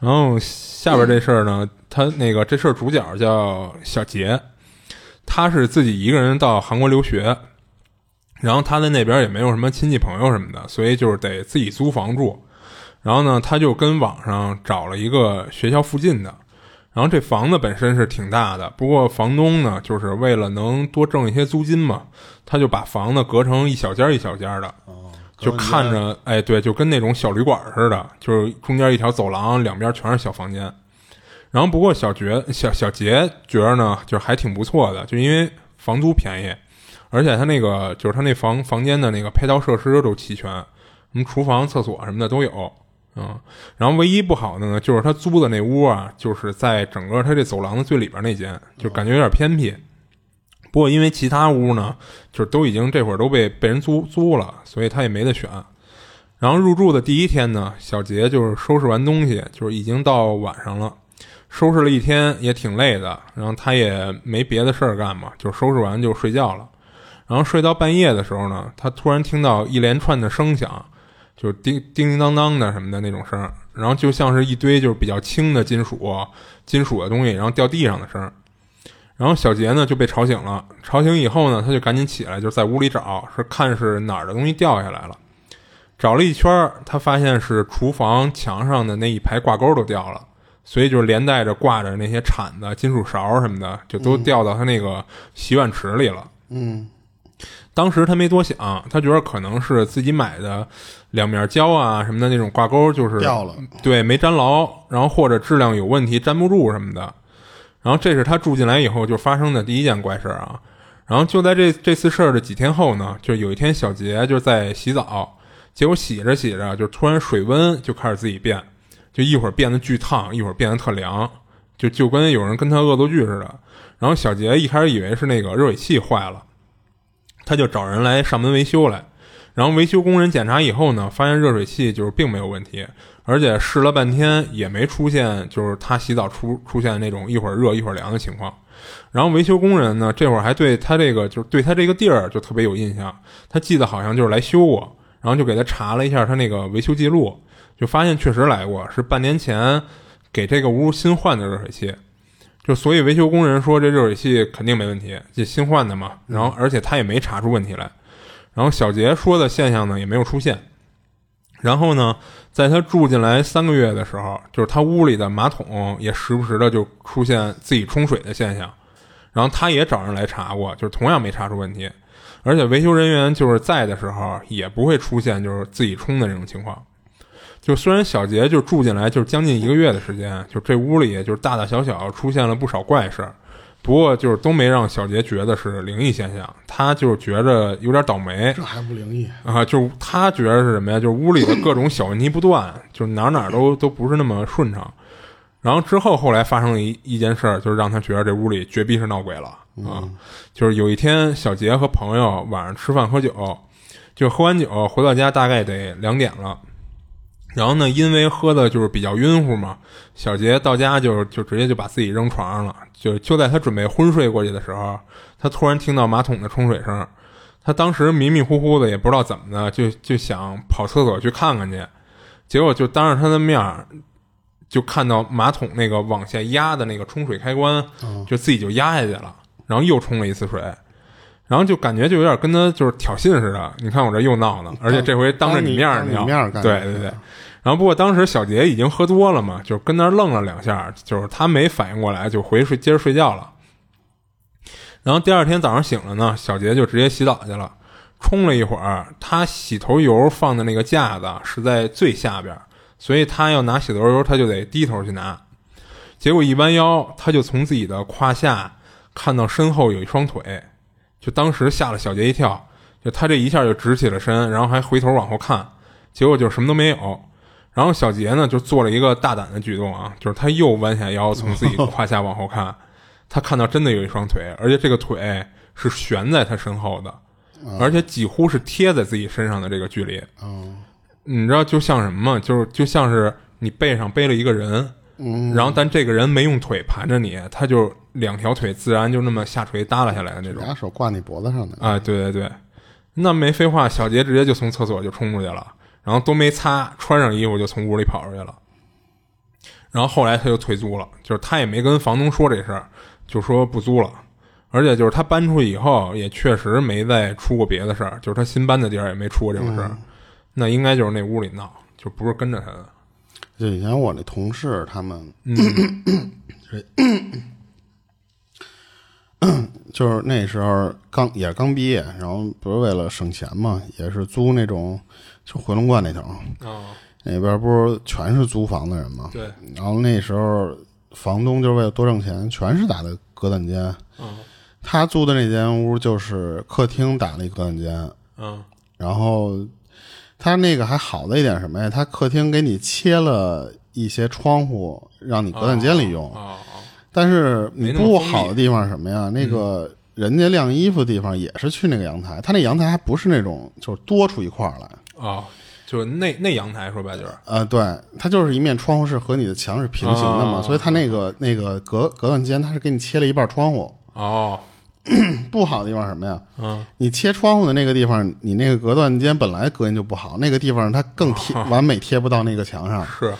然后下边这事儿呢，他那个这事儿主角叫小杰，他是自己一个人到韩国留学，然后他在那边也没有什么亲戚朋友什么的，所以就是得自己租房住。然后呢，他就跟网上找了一个学校附近的，然后这房子本身是挺大的，不过房东呢，就是为了能多挣一些租金嘛，他就把房子隔成一小间一小间的，就看着，哎，对，就跟那种小旅馆似的，就是中间一条走廊，两边全是小房间。然后不过小觉小小杰觉着呢，就是还挺不错的，就因为房租便宜，而且他那个就是他那房房间的那个配套设施都齐全，什么厨房、厕所什么的都有。嗯，然后唯一不好的呢，就是他租的那屋啊，就是在整个他这走廊的最里边那间，就感觉有点偏僻。不过因为其他屋呢，就是都已经这会儿都被被人租租了，所以他也没得选。然后入住的第一天呢，小杰就是收拾完东西，就是已经到晚上了，收拾了一天也挺累的，然后他也没别的事儿干嘛，就收拾完就睡觉了。然后睡到半夜的时候呢，他突然听到一连串的声响，就是叮叮叮当当的什么的那种声，然后就像是一堆就是比较轻的金属金属的东西，然后掉地上的声。然后小杰呢就被吵醒了，吵醒以后呢，他就赶紧起来，就在屋里找，是看是哪儿的东西掉下来了。找了一圈，他发现是厨房墙上的那一排挂钩都掉了，所以就连带着挂着那些铲子、金属勺什么的，就都掉到他那个洗碗池里了。
嗯
当时他没多想，他觉得可能是自己买的两面胶啊什么的那种挂钩就是
掉了，
对，没粘牢，然后或者质量有问题粘不住什么的。然后这是他住进来以后就发生的第一件怪事儿啊。然后就在这这次事儿的几天后呢，就有一天小杰就在洗澡，结果洗着洗着就突然水温就开始自己变，就一会儿变得巨烫，一会儿变得特凉，就就跟有人跟他恶作剧似的。然后小杰一开始以为是那个热水器坏了，他就找人来上门维修来。然后维修工人检查以后呢，发现热水器就是并没有问题，而且试了半天也没出现就是他洗澡出出现那种一会儿热一会儿凉的情况。然后维修工人呢，这会儿还对他这个就是对他这个地儿就特别有印象，他记得好像就是来修过，然后就给他查了一下他那个维修记录，就发现确实来过，是半年前给这个屋新换的热水器。就所以维修工人说这热水器肯定没问题，这新换的嘛。然后而且他也没查出问题来。然后小杰说的现象呢也没有出现，然后呢，在他住进来三个月的时候，就是他屋里的马桶也时不时的就出现自己冲水的现象，然后他也找人来查过，就是同样没查出问题，而且维修人员就是在的时候也不会出现就是自己冲的这种情况。就虽然小杰就住进来就是将近一个月的时间，就这屋里就是大大小小出现了不少怪事儿。不过就是都没让小杰觉得是灵异现象，他就是觉着有点倒霉。
这还不灵异
啊？就是他觉得是什么呀？就是屋里的各种小问题不断，就是哪哪都都不是那么顺畅。然后之后后来发生了一一件事儿，就是让他觉得这屋里绝逼是闹鬼了啊！就是有一天小杰和朋友晚上吃饭喝酒，就喝完酒回到家大概得两点了。然后呢，因为喝的就是比较晕乎嘛，小杰到家就就直接就把自己扔床上了。就就在他准备昏睡过去的时候，他突然听到马桶的冲水声。他当时迷迷糊糊的，也不知道怎么的，就就想跑厕所去看看去。结果就当着他的面儿，就看到马桶那个往下压的那个冲水开关，就自己就压下去了，然后又冲了一次水。然后就感觉就有点跟他就是挑衅似的。你看我这又闹呢，而且这回当着
你
面你要。对对对。然后，不过当时小杰已经喝多了嘛，就跟那愣了两下，就是他没反应过来，就回睡接着睡觉了。然后第二天早上醒了呢，小杰就直接洗澡去了，冲了一会儿。他洗头油放的那个架子是在最下边，所以他要拿洗头油，他就得低头去拿。结果一弯腰，他就从自己的胯下看到身后有一双腿，就当时吓了小杰一跳，就他这一下就直起了身，然后还回头往后看，结果就什么都没有。然后小杰呢，就做了一个大胆的举动啊，就是他又弯下腰，从自己胯下往后看，他看到真的有一双腿，而且这个腿是悬在他身后的，而且几乎是贴在自己身上的这个距离。你知道就像什么吗？就是就像是你背上背了一个人，然后但这个人没用腿盘着你，他就两条腿自然就那么下垂耷拉下来的那种。
俩手挂你脖子上的。
啊，对对对，那没废话，小杰直接就从厕所就冲出去了。然后都没擦，穿上衣服就从屋里跑出去了。然后后来他就退租了，就是他也没跟房东说这事儿，就说不租了。而且就是他搬出去以后，也确实没再出过别的事儿，就是他新搬的地儿也没出过这种事儿。那应该就是那屋里闹，就不是跟着他的。
就以前我那同事他们，就是那时候刚也刚毕业，然后不是为了省钱嘛，也是租那种。就回龙观那头，那边不是全是租房的人嘛？
对。
然后那时候房东就是为了多挣钱，全是打的隔断间。
嗯。
他租的那间屋就是客厅打了一隔断间。
嗯。
然后他那个还好的一点什么呀？它客厅给你切了一些窗户，让你隔断间里用。但是你不好的地方是什么呀？那个人家晾衣服的地方也是去那个阳台，他那阳台还不是那种就是多出一块来。
啊，就是那那阳台说白就是，
呃，对，它就是一面窗户是和你的墙是平行的嘛，所以它那个那个隔隔断间，它是给你切了一半窗户。
哦，
不好的地方什么呀？嗯，你切窗户的那个地方，你那个隔断间本来隔音就不好，那个地方它更贴完美贴不到那个墙上。
是，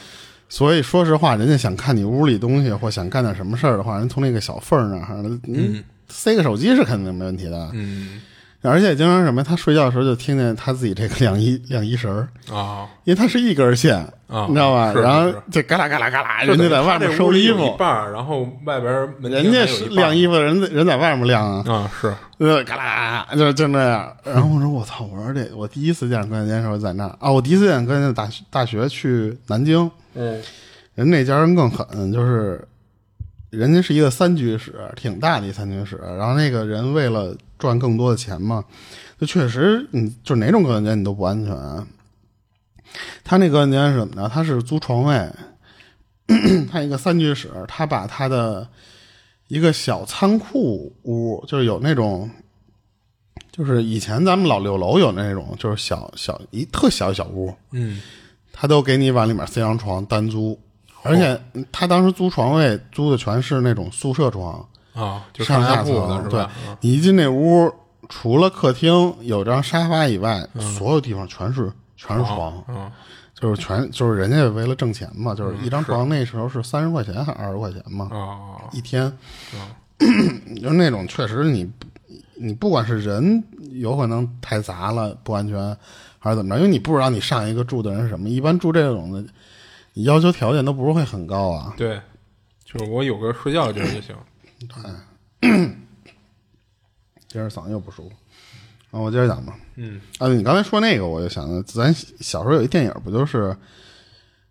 所以说实话，人家想看你屋里东西或想干点什么事儿的话，人从那个小缝儿那儿，嗯，塞个手机是肯定没问题的。
嗯。
而且经常什么，他睡觉的时候就听见他自己这个晾衣晾衣绳儿啊，因为他是一根线啊，你知道吧？然后就嘎啦嘎啦嘎啦，人家在外面收衣服
一半然后外边
人家是晾衣服的人人在外面晾啊
啊是，
呃嘎啦就就那样。然后我说我操，我说这我第一次见关键时候在那啊，我第一次见关键大大学去南京，
嗯，
人那家人更狠，就是人家是一个三居室，挺大的一三居室。然后那个人为了赚更多的钱嘛，就确实，你就哪种隔音间你都不安全。他那隔音间是什么呢？他是租床位，他一个三居室，他把他的一个小仓库屋，就是有那种，就是以前咱们老六楼有那种，就是小小一特小小屋，
嗯，
他都给你往里面塞张床单租，而且他当时租床位租的全是那种宿舍床，
啊，就
上
下铺的是吧？啊
你一进那屋，除了客厅有张沙发以外，所有地方全是全是床，
嗯，
就是全就是人家为了挣钱嘛，就是一张床那时候是三十块钱还是二十块钱嘛，
啊，
一天，就那种确实你你不管是人有可能太杂了不安全，还是怎么着，因为你不知道你上一个住的人是什么，一般住这种的，你要求条件都不是会很高啊。
对，就是我有个睡觉的地儿就行。
今儿嗓子又不舒服，啊，我接着讲吧。
嗯，
啊，你刚才说那个，我就想到，咱小时候有一电影，不就是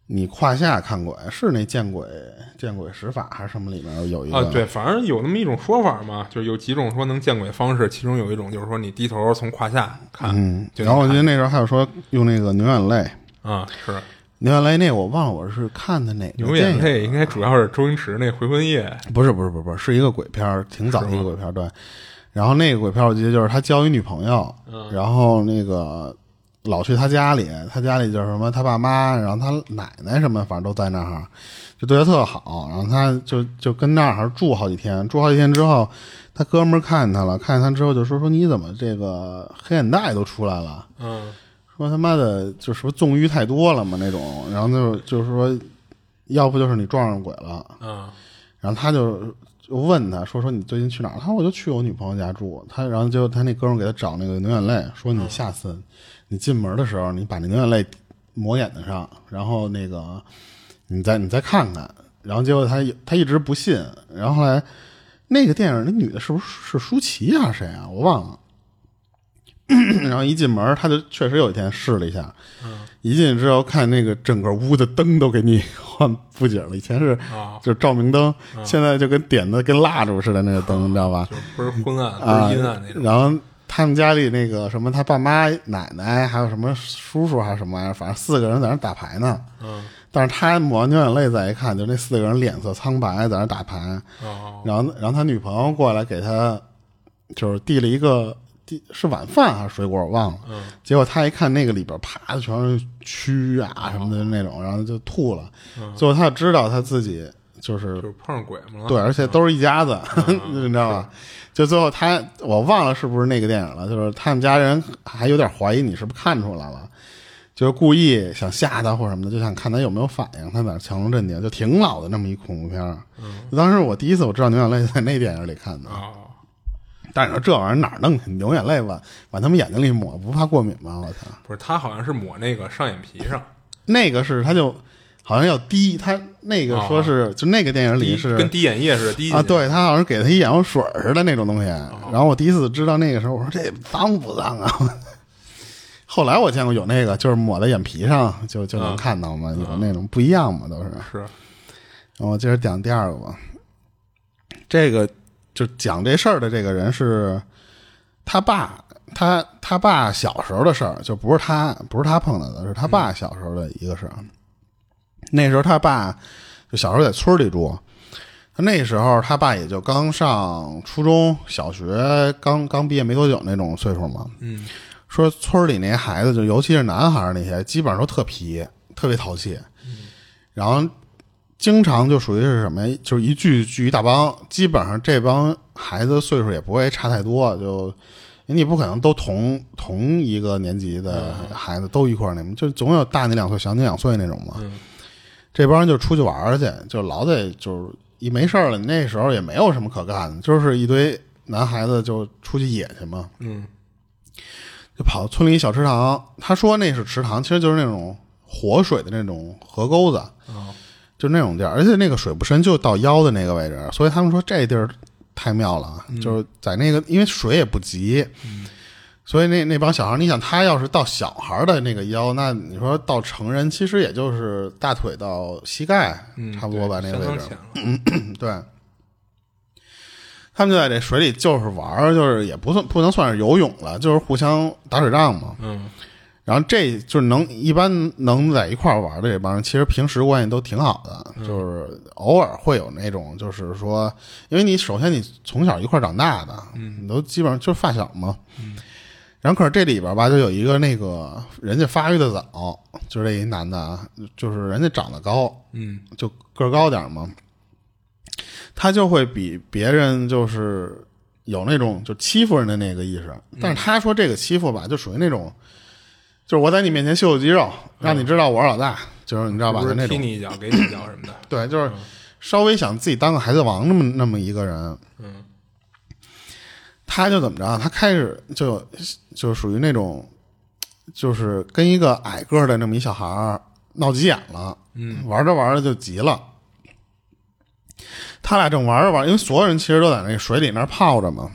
你胯下看鬼，是那见鬼见鬼使法还是什么里面有一个？
啊，对，反正有那么一种说法嘛，就是有几种说能见鬼方式，其中有一种就是说你低头从胯下看，
嗯，然后我记得那时候还有说用那个牛眼泪，
啊，是
牛眼泪那我忘了我是看的哪个
牛眼泪应该主要是周星驰那《回魂夜》
不是不是不是不是，是一个鬼片儿，挺早的一个鬼片儿，对。然后那个鬼片儿我记得就是他交一女朋友，
嗯
然后那个老去他家里，他家里就是什么他爸妈，然后他奶奶什么，反正都在那儿，就对他特好。然后他就就跟那儿住好几天，住好几天之后，他哥们儿看见他了，看见他之后就说说你怎么这个黑眼袋都出来了？
嗯
说他妈的就是说纵欲太多了嘛那种，然后就就是说，要不就是你撞上鬼了。
嗯
然后他就就问他说说你最近去哪儿？他说我就去我女朋友家住。他然后就他那哥们儿给他找那个牛眼泪，说你下次你进门的时候，你把那牛眼泪抹眼睛上，然后那个你再你再看看。然后结果他他一直不信，然后后来那个电影那女的是不是是舒淇还是谁啊？我忘了。然后一进门，他就确实有一天试了一下，一进去之后看那个整个屋的灯都给你换布景了，以前是
啊，
就是照明灯，现在就跟点的跟蜡烛似的那个灯，你知道吧？
就不是昏暗，
啊
不是阴暗那种。
然后他们家里那个什么，他爸妈、奶奶，还有什么叔叔还是什么玩意儿，反正四个人在那打牌呢。
嗯
但是他抹完牛眼泪再一看，就那四个人脸色苍白，在那打牌。
哦
然后，然后他女朋友过来给他，就是递了一个递是晚饭还是水果，我忘了。
嗯
结果他一看那个里边啪的全是蛆啊什么的那种，然后就吐了。最后他知道他自己就是
就是碰上鬼嘛了。
对，而且都是一家子，你知道吧？就最后他我忘了是不是那个电影了，就是他们家人还有点怀疑你是不是看出来了，就是故意想吓他或者什么的，就想看他有没有反应，他在那强装镇定，就挺老的那么一恐怖片儿。当时我第一次我知道牛眼泪在那电影里看的，
哦，
但是你说这玩意儿哪儿弄去？牛眼泪吧往他们眼睛里抹，不怕过敏吗？我操！
不是，他好像是抹那个上眼皮上，
那个是他就好像要滴，他那个说是、就那个电影里
滴
是
跟滴眼液似的滴
啊，对他好像给他一眼药水儿似的那种东西。然后我第一次知道那个时候，我说这脏不脏啊？后来我见过有那个，就是抹在眼皮上就就能看到嘛，有那种不一样嘛，都是。
是
然后我接着讲第二个吧。这个就讲这事儿的这个人是他爸，他他爸小时候的事儿，就不是他不是他碰到的，是他爸小时候的一个事儿。那时候他爸就小时候在村里住，那时候他爸也就刚上初中小学，刚刚毕业没多久那种岁数嘛。
嗯
说村里那些孩子，就尤其是男孩儿那些，基本上都特皮，特别淘气。然后经常就属于是什么呀？就是一聚聚一大帮，基本上这帮孩子岁数也不会差太多，就你不可能都同同一个年级的孩子都一块儿那么，就总有大你两岁、小你两岁那种嘛。
嗯
这帮人就出去玩儿去，就老得就是一没事儿了，那时候也没有什么可干的，就是一堆男孩子就出去野去嘛。
嗯
就跑到村里小池塘，他说那是池塘，其实就是那种活水的那种河沟子，
哦
就那种地儿，而且那个水不深，就到腰的那个位置，所以他们说这地儿太妙了，就是在那个因为水也不急，所以那那帮小孩儿，你想他要是到小孩儿的那个腰，那你说到成人其实也就是大腿到膝盖，
嗯，
差不多吧那个位置。对。他们就在这水里就是玩儿，就是也不算不能算是游泳了，就是互相打水仗嘛。
嗯
然后这就是能一般能在一块儿玩的这帮人，其实平时关系都挺好的，就是偶尔会有那种，就是说，因为你首先你从小一块儿长大的，你都基本上就是发小嘛。然后可是这里边吧，就有一个那个人家发育的早，就是这一男的啊，就是人家长得高，
嗯
就个儿高点儿嘛，他就会比别人就是有那种就欺负人的那个意识。但是他说这个欺负吧，就属于那种，就是我在你面前秀秀肌肉，让你知道我是老大，就是你知道吧？就是那种
踢你一脚，给你一脚什么的。
对，就是稍微想自己当个孩子王那么那么一个人。
嗯
他就怎么着啊？他开始就就属于那种，就是跟一个矮个儿的那么一小孩儿闹急眼了。
嗯，
玩着玩着就急了。他俩正玩着玩，因为所有人其实都在那水里那儿泡着嘛。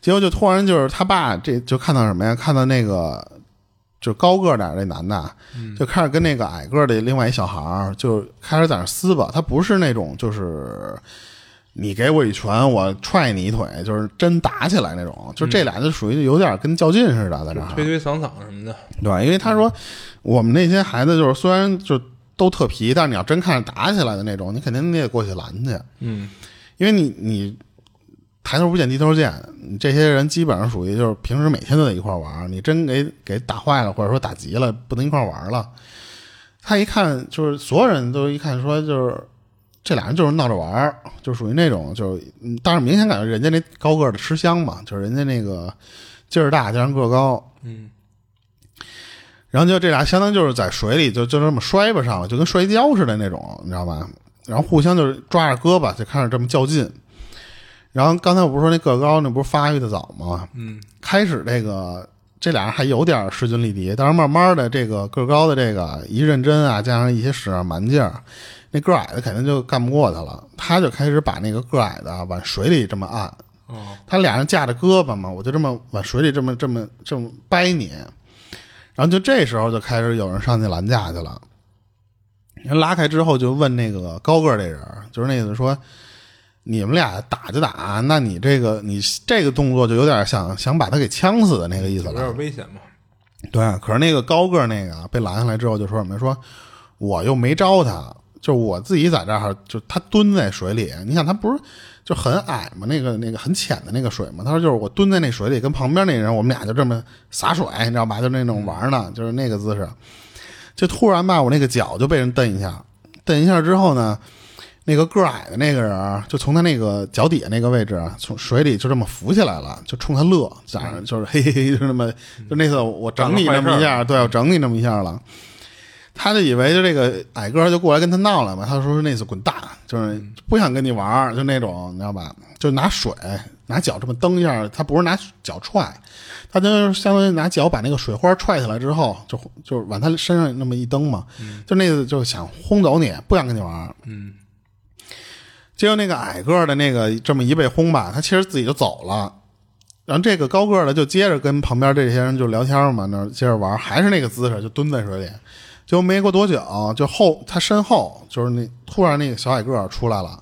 结果就突然就是他爸这就看到什么呀？看到那个就高个儿点儿这男的，就开始跟那个矮个儿的另外一小孩儿就开始在那儿撕吧。他不是那种就是你给我一拳，我踹你一腿，就是真打起来那种。就这俩就属于有点跟较劲似的，在这儿。
推推搡搡什么的。
对，因为他说我们那些孩子就是虽然就都特皮，但是你要真看着打起来的那种，你肯定你得过去拦去，
嗯
因为你你抬头不见低头见，你这些人基本上属于就是平时每天都在一块玩，你真给给打坏了或者说打急了，不能一块玩了。他一看就是所有人都一看说就是这俩人就是闹着玩儿，就属于那种就是，嗯但是明显感觉人家那高个儿的吃香嘛，就是人家那个劲儿大加上个儿高，
嗯
然后就这俩相当于就是在水里就就这么摔吧上了，就跟摔跤似的那种，你知道吧？然后互相就是抓着胳膊就开始这么较劲。然后刚才我不是说那个高那不是发育的早吗？
嗯
开始这个这俩人还有点势均力敌，但是慢慢的这个个高的这个一认真啊，加上一些使上蛮劲儿，那个矮的肯定就干不过他了。他就开始把那个个矮的往水里这么按，
哦
他俩人架着胳膊嘛，我就这么往水里这么这么这么掰你，然后就这时候就开始有人上去拦架去了。人拉开之后就问那个高个儿这人，就是那个说，你们俩打就打，那你这个你这个动作就有点想想把他给呛死的那个意思了
有
了。
点危险嘛。
对，可是那个高个儿那个被拦下来之后就说什么？说我又没招他，就是我自己在这儿，就他蹲在水里。你想他不是就很矮嘛，那个那个很浅的那个水嘛。他说就是我蹲在那水里，跟旁边那人我们俩就这么洒水，你知道吧？就那种玩呢，就是那个姿势。就突然吧，我那个脚就被人蹬一下，蹬一下之后呢，那个个矮的那个人就从他那个脚底下那个位置啊，从水里就这么浮起来了，就冲他乐，在那儿就是嘿嘿嘿，就那么就那次我整你那么一下，对我整你那么一下了。他就以为就这个矮个儿就过来跟他闹了嘛，他说那次滚蛋，就是不想跟你玩儿，就那种你知道吧？就拿水拿脚这么蹬一下，他不是拿脚踹，他就相当于拿脚把那个水花踹下来之后，就就是往他身上那么一蹬嘛，就那次就想轰走你，不想跟你玩儿。
嗯
结果那个矮个儿的那个这么一被轰吧，他其实自己就走了。然后这个高个儿的就接着跟旁边这些人就聊天嘛，那接着玩，还是那个姿势，就蹲在水里。结果没过多久，就后他身后就是那突然那个小矮个儿出来了，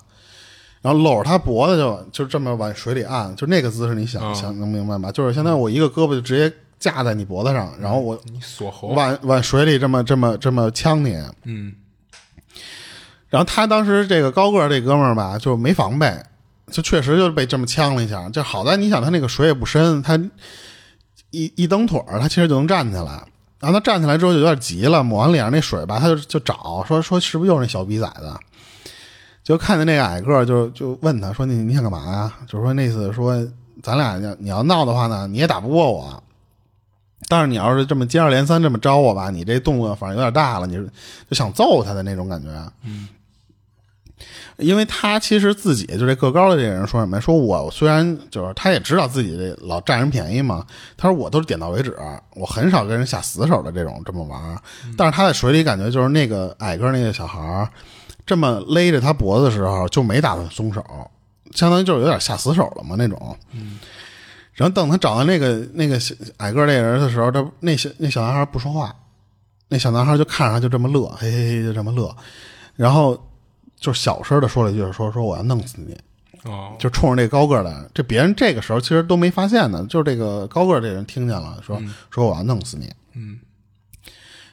然后搂着他脖子就就这么往水里按，就那个姿势，你想、
哦
想能明白吗？就是相当于我一个胳膊就直接架在你脖子上，然后我
你锁喉。
往往水里这么这么这么呛你。
嗯
然后他当时这个高个儿这哥们儿吧，就没防备，就确实就被这么呛了一下。就好在你想他那个水也不深，他一一蹬腿儿，他其实就能站起来。然后他站起来之后就有点急了，抹完脸上那水吧，他就就找说说是不是又是那小逼崽子？就看见那个矮个儿就就问他说你你想干嘛呀？就是说那次说咱俩你要闹的话呢，你也打不过我。但是你要是这么接二连三这么招我吧，你这动作反正有点大了，你就就想揍他的那种感觉。
嗯
因为他其实自己就这个高的这个人说什么？说我虽然就是他也知道自己这老占人便宜嘛，他说我都是点到为止，我很少跟人下死手的这种这么玩儿。但是他在水里感觉就是那个矮个儿那个小孩儿这么勒着他脖子的时候就没打算松手，相当于就是有点下死手了嘛那种。然后等他找到那个那个矮个儿那人的时候，他那小那小男孩不说话，那小男孩就看着他就这么乐，嘿嘿嘿，就这么乐，然后就小声的说了一句，说说我要弄死你，
哦，
就冲着那高个儿来。这别人这个时候其实都没发现呢，就是这个高个儿这人听见了，说、说我要弄死你。
嗯，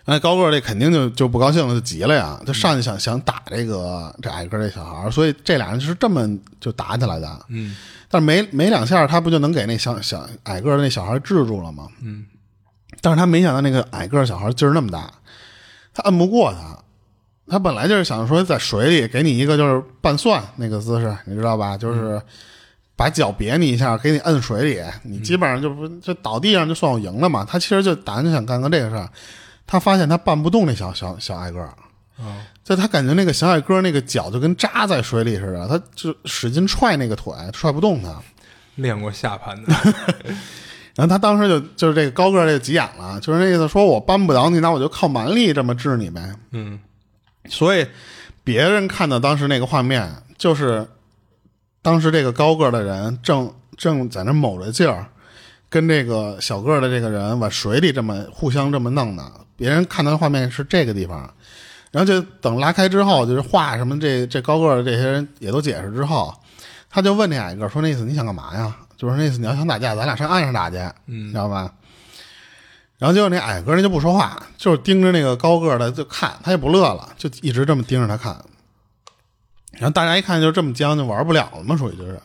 那高个儿这肯定就就不高兴了，就急了呀，就上去想想打这个这矮个儿这小孩儿，所以这俩人是这么就打起来的。
嗯，
但是没没两下，他不就能给那小小矮个儿的那小孩制住了吗？
嗯，
但是他没想到那个矮个儿小孩劲儿那么大，他摁不过他。他本来就是想说在水里给你一个就是拌蒜那个姿势，你知道吧？就是把脚别你一下，给你摁水里，你基本上就不就倒地上就算我赢了嘛。他其实就打算就想干个这个事儿，他发现他拌不动那小小小矮个儿，
哦，
就他感觉那个小矮个儿那个脚就跟扎在水里似的，他就使劲踹那个腿，踹不动他。
练过下盘的，
然后他当时就就是这个高个儿这个急眼了，就是那意思说我扳不倒你，那我就靠蛮力这么治你呗。
嗯，
所以别人看到当时那个画面，就是当时这个高个儿的人正正在那卯着劲儿，跟这个小个儿的这个人往水里这么互相这么弄呢。别人看到的画面是这个地方，然后就等拉开之后，就是画什么这这高个儿的这些人也都解释之后，他就问那矮个儿说：“那意思你想干嘛呀？就是那意思你要想打架，咱俩上岸上打去，
嗯
知道吧？”然后结果那矮个儿那就不说话，就是盯着那个高个儿的就看，他也不乐了，就一直这么盯着他看。然后大家一看就这么僵，就玩不了了嘛，属于就是。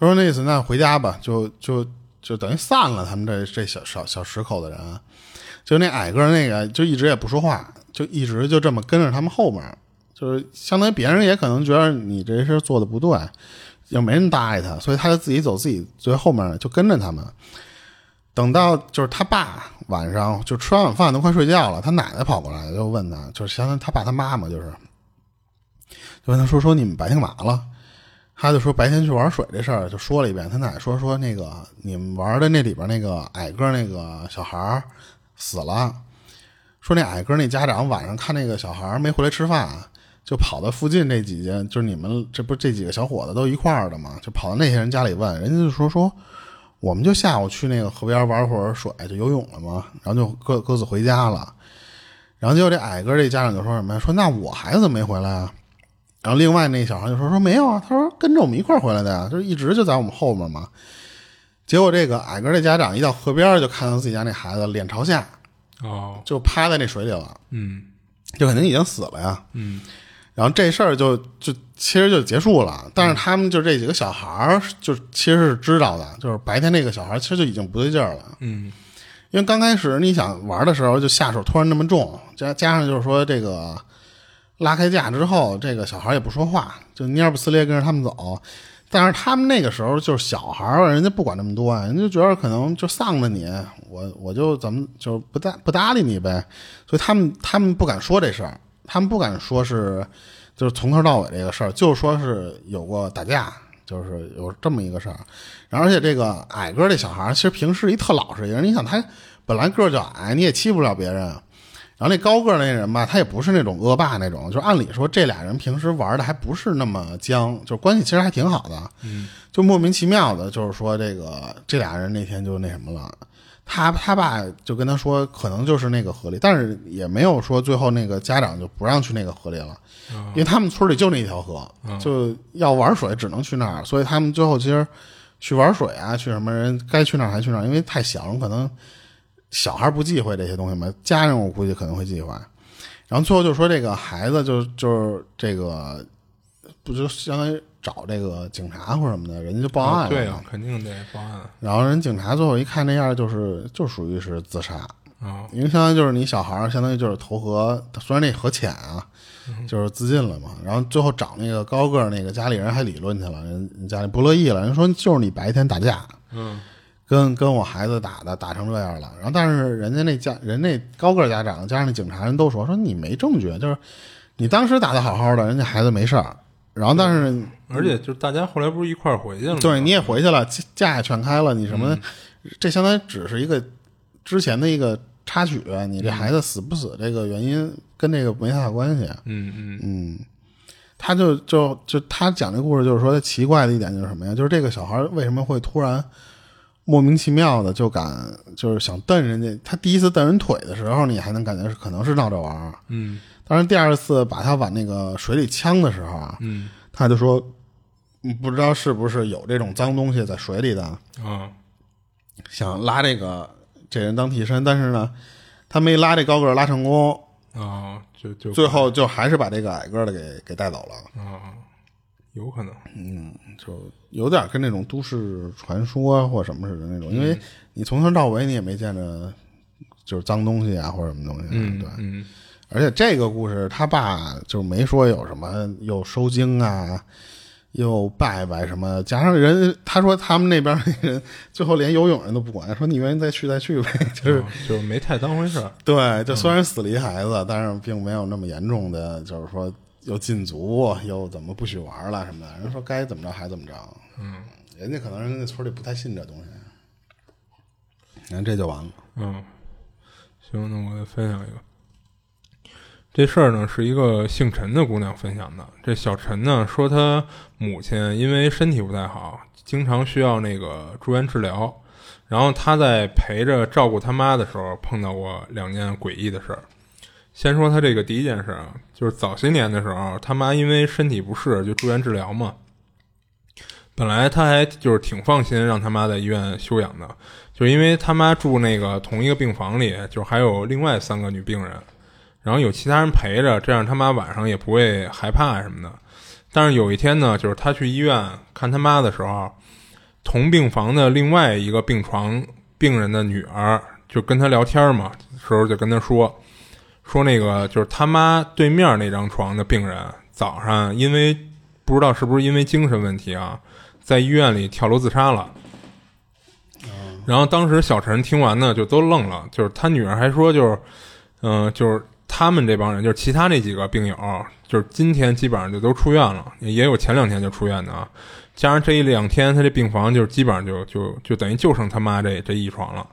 他说那意思那回家吧，就就就等于散了他们这这小小小十口的人。就那矮个儿那个就一直也不说话，就一直就这么跟着他们后面，就是相当于别人也可能觉得你这事做的不对，又没人搭理他，所以他就自己走自己最后面就跟着他们。等到就是他爸晚上就吃完晚饭都快睡觉了，他奶奶跑过来就问他，就是相当于他爸他妈妈就是，就问他说说你们白天干嘛了？他就说白天去玩水这事儿，就说了一遍。他奶奶说说那个你们玩的那里边那个矮个那个小孩儿死了，说那矮个那家长晚上看那个小孩没回来吃饭，就跑到附近这几间，就是你们这不这几个小伙子都一块儿的嘛，就跑到那些人家里问，人家就说说我们就下午去那个河边玩会儿水，就游泳了嘛，然后就各各自回家了。然后结果这矮个儿这家长就说什么呀？说那我孩子没回来啊。然后另外那小孩就说说没有啊，他说跟着我们一块儿回来的呀，就是一直就在我们后面嘛。结果这个矮个儿这家长一到河边就看到自己家那孩子脸朝下，
哦，
就趴在那水里了，
嗯
就肯定已经死了呀。
嗯
然后这事儿就就其实就结束了，但是他们就这几个小孩儿就其实是知道的，就是白天那个小孩儿其实就已经不对劲儿了，
嗯。
因为刚开始你想玩的时候就下手突然那么重，加加上就是说这个拉开架之后，这个小孩儿也不说话，就蔫不呲咧跟着他们走。但是他们那个时候就是小孩儿，人家不管那么多，人家觉得可能就丧着你，我我就怎么就不搭不搭理你呗，所以他们他们不敢说这事儿，他们不敢说是就是从头到尾这个事儿，就说是有过打架，就是有这么一个事儿。然后而且这个矮个儿这小孩其实平时一特老实一人，你想他本来个儿就矮，你也欺负不了别人。然后那高个儿那人吧，他也不是那种恶霸那种，就按理说这俩人平时玩的还不是那么僵，就关系其实还挺好的。
嗯，
就莫名其妙的，就是说这个这俩人那天就那什么了。他他爸就跟他说，可能就是那个河里，但是也没有说最后那个家长就不让去那个河里了，因为他们村里就那一条河，就要玩水只能去那儿，所以他们最后其实去玩水啊，去什么人该去哪儿还去哪儿，因为太小了，可能小孩不忌讳这些东西嘛，家人我估计可能会忌讳。然后最后就说这个孩子就就是这个不就相当于找这个警察或者什么的，人家就报案了。
对啊，肯定得报案
然后人警察最后一看那样，就是就属于是自杀，
啊。
因为相当于就是你小孩儿，相当于就是投河，虽然那河浅啊，就是自尽了嘛。然后最后找那个高个儿那个家里人还理论去了，人人家里不乐意了，人说就是你白天打架，
嗯
跟跟我孩子打的打成这样了。然后但是人家那家人那高个儿家长加上那警察人都说说你没证据，就是你当时打的好好的，人家孩子没事儿。然后但是
而且就是大家后来不是一块儿回去了吗？
对，你也回去了，架架也全开了，你什么？这相当于只是一个之前的一个插曲，你这孩子死不死这个原因跟这个没太大关系。
嗯嗯
嗯，他就就就他讲这故事，就是说他奇怪的一点就是什么呀？就是这个小孩为什么会突然莫名其妙的就敢就是想蹬人家？他第一次蹬人腿的时候，你还能感觉是可能是闹着玩儿，
嗯
当然第二次把他往那个水里呛的时候啊，
嗯。
他就说嗯不知道是不是有这种脏东西在水里的，
啊
想拉这个这人当替身，但是呢，他没拉这高个儿拉成功，
啊，就就
最后就还是把这个矮个儿的给给带走了。
啊，有可能，嗯
就有点跟那种都市传说或什么似的那种，因为你从头到尾你也没见着就是脏东西啊或者什么东西，
嗯
对。
嗯
而且这个故事他爸就没说有什么又收经啊，又拜拜什么，加上人他说他们那边那人最后连游泳人都不管，说你愿意再去再去呗，就是、
啊就没太当回事儿。
对，就虽然死了一孩子，但是并没有那么严重的，就是说又禁足又怎么不许玩了什么的，人说该怎么着还怎么着，嗯，人家可能人家村里不太信这东西，你看这就完了，
嗯，行，那我再分享一个。这事儿呢是一个姓陈的姑娘分享的。这小陈呢说，她母亲因为身体不太好，经常需要那个住院治疗。然后她在陪着照顾她妈的时候，碰到过两件诡异的事儿。先说她这个第一件事啊，就是早些年的时候，她妈因为身体不适就住院治疗嘛。本来她还就是挺放心让她妈在医院休养的，就因为他妈住那个同一个病房里，就还有另外三个女病人，然后有其他人陪着，这样他妈晚上也不会害怕什么的。但是有一天呢，就是他去医院看他妈的时候，同病房的另外一个病床病人的女儿就跟他聊天嘛，时候就跟他说，说那个就是他妈对面那张床的病人早上因为不知道是不是因为精神问题啊，在医院里跳楼自杀了。然后当时小陈听完呢，就都愣了。就是他女儿还说，就是，嗯、就是他们这帮人，就是其他那几个病友，就是今天基本上就都出院了，也有前两天就出院的啊。加上这一两天，他这病房就是基本上就就就等于就剩他妈这这一床了。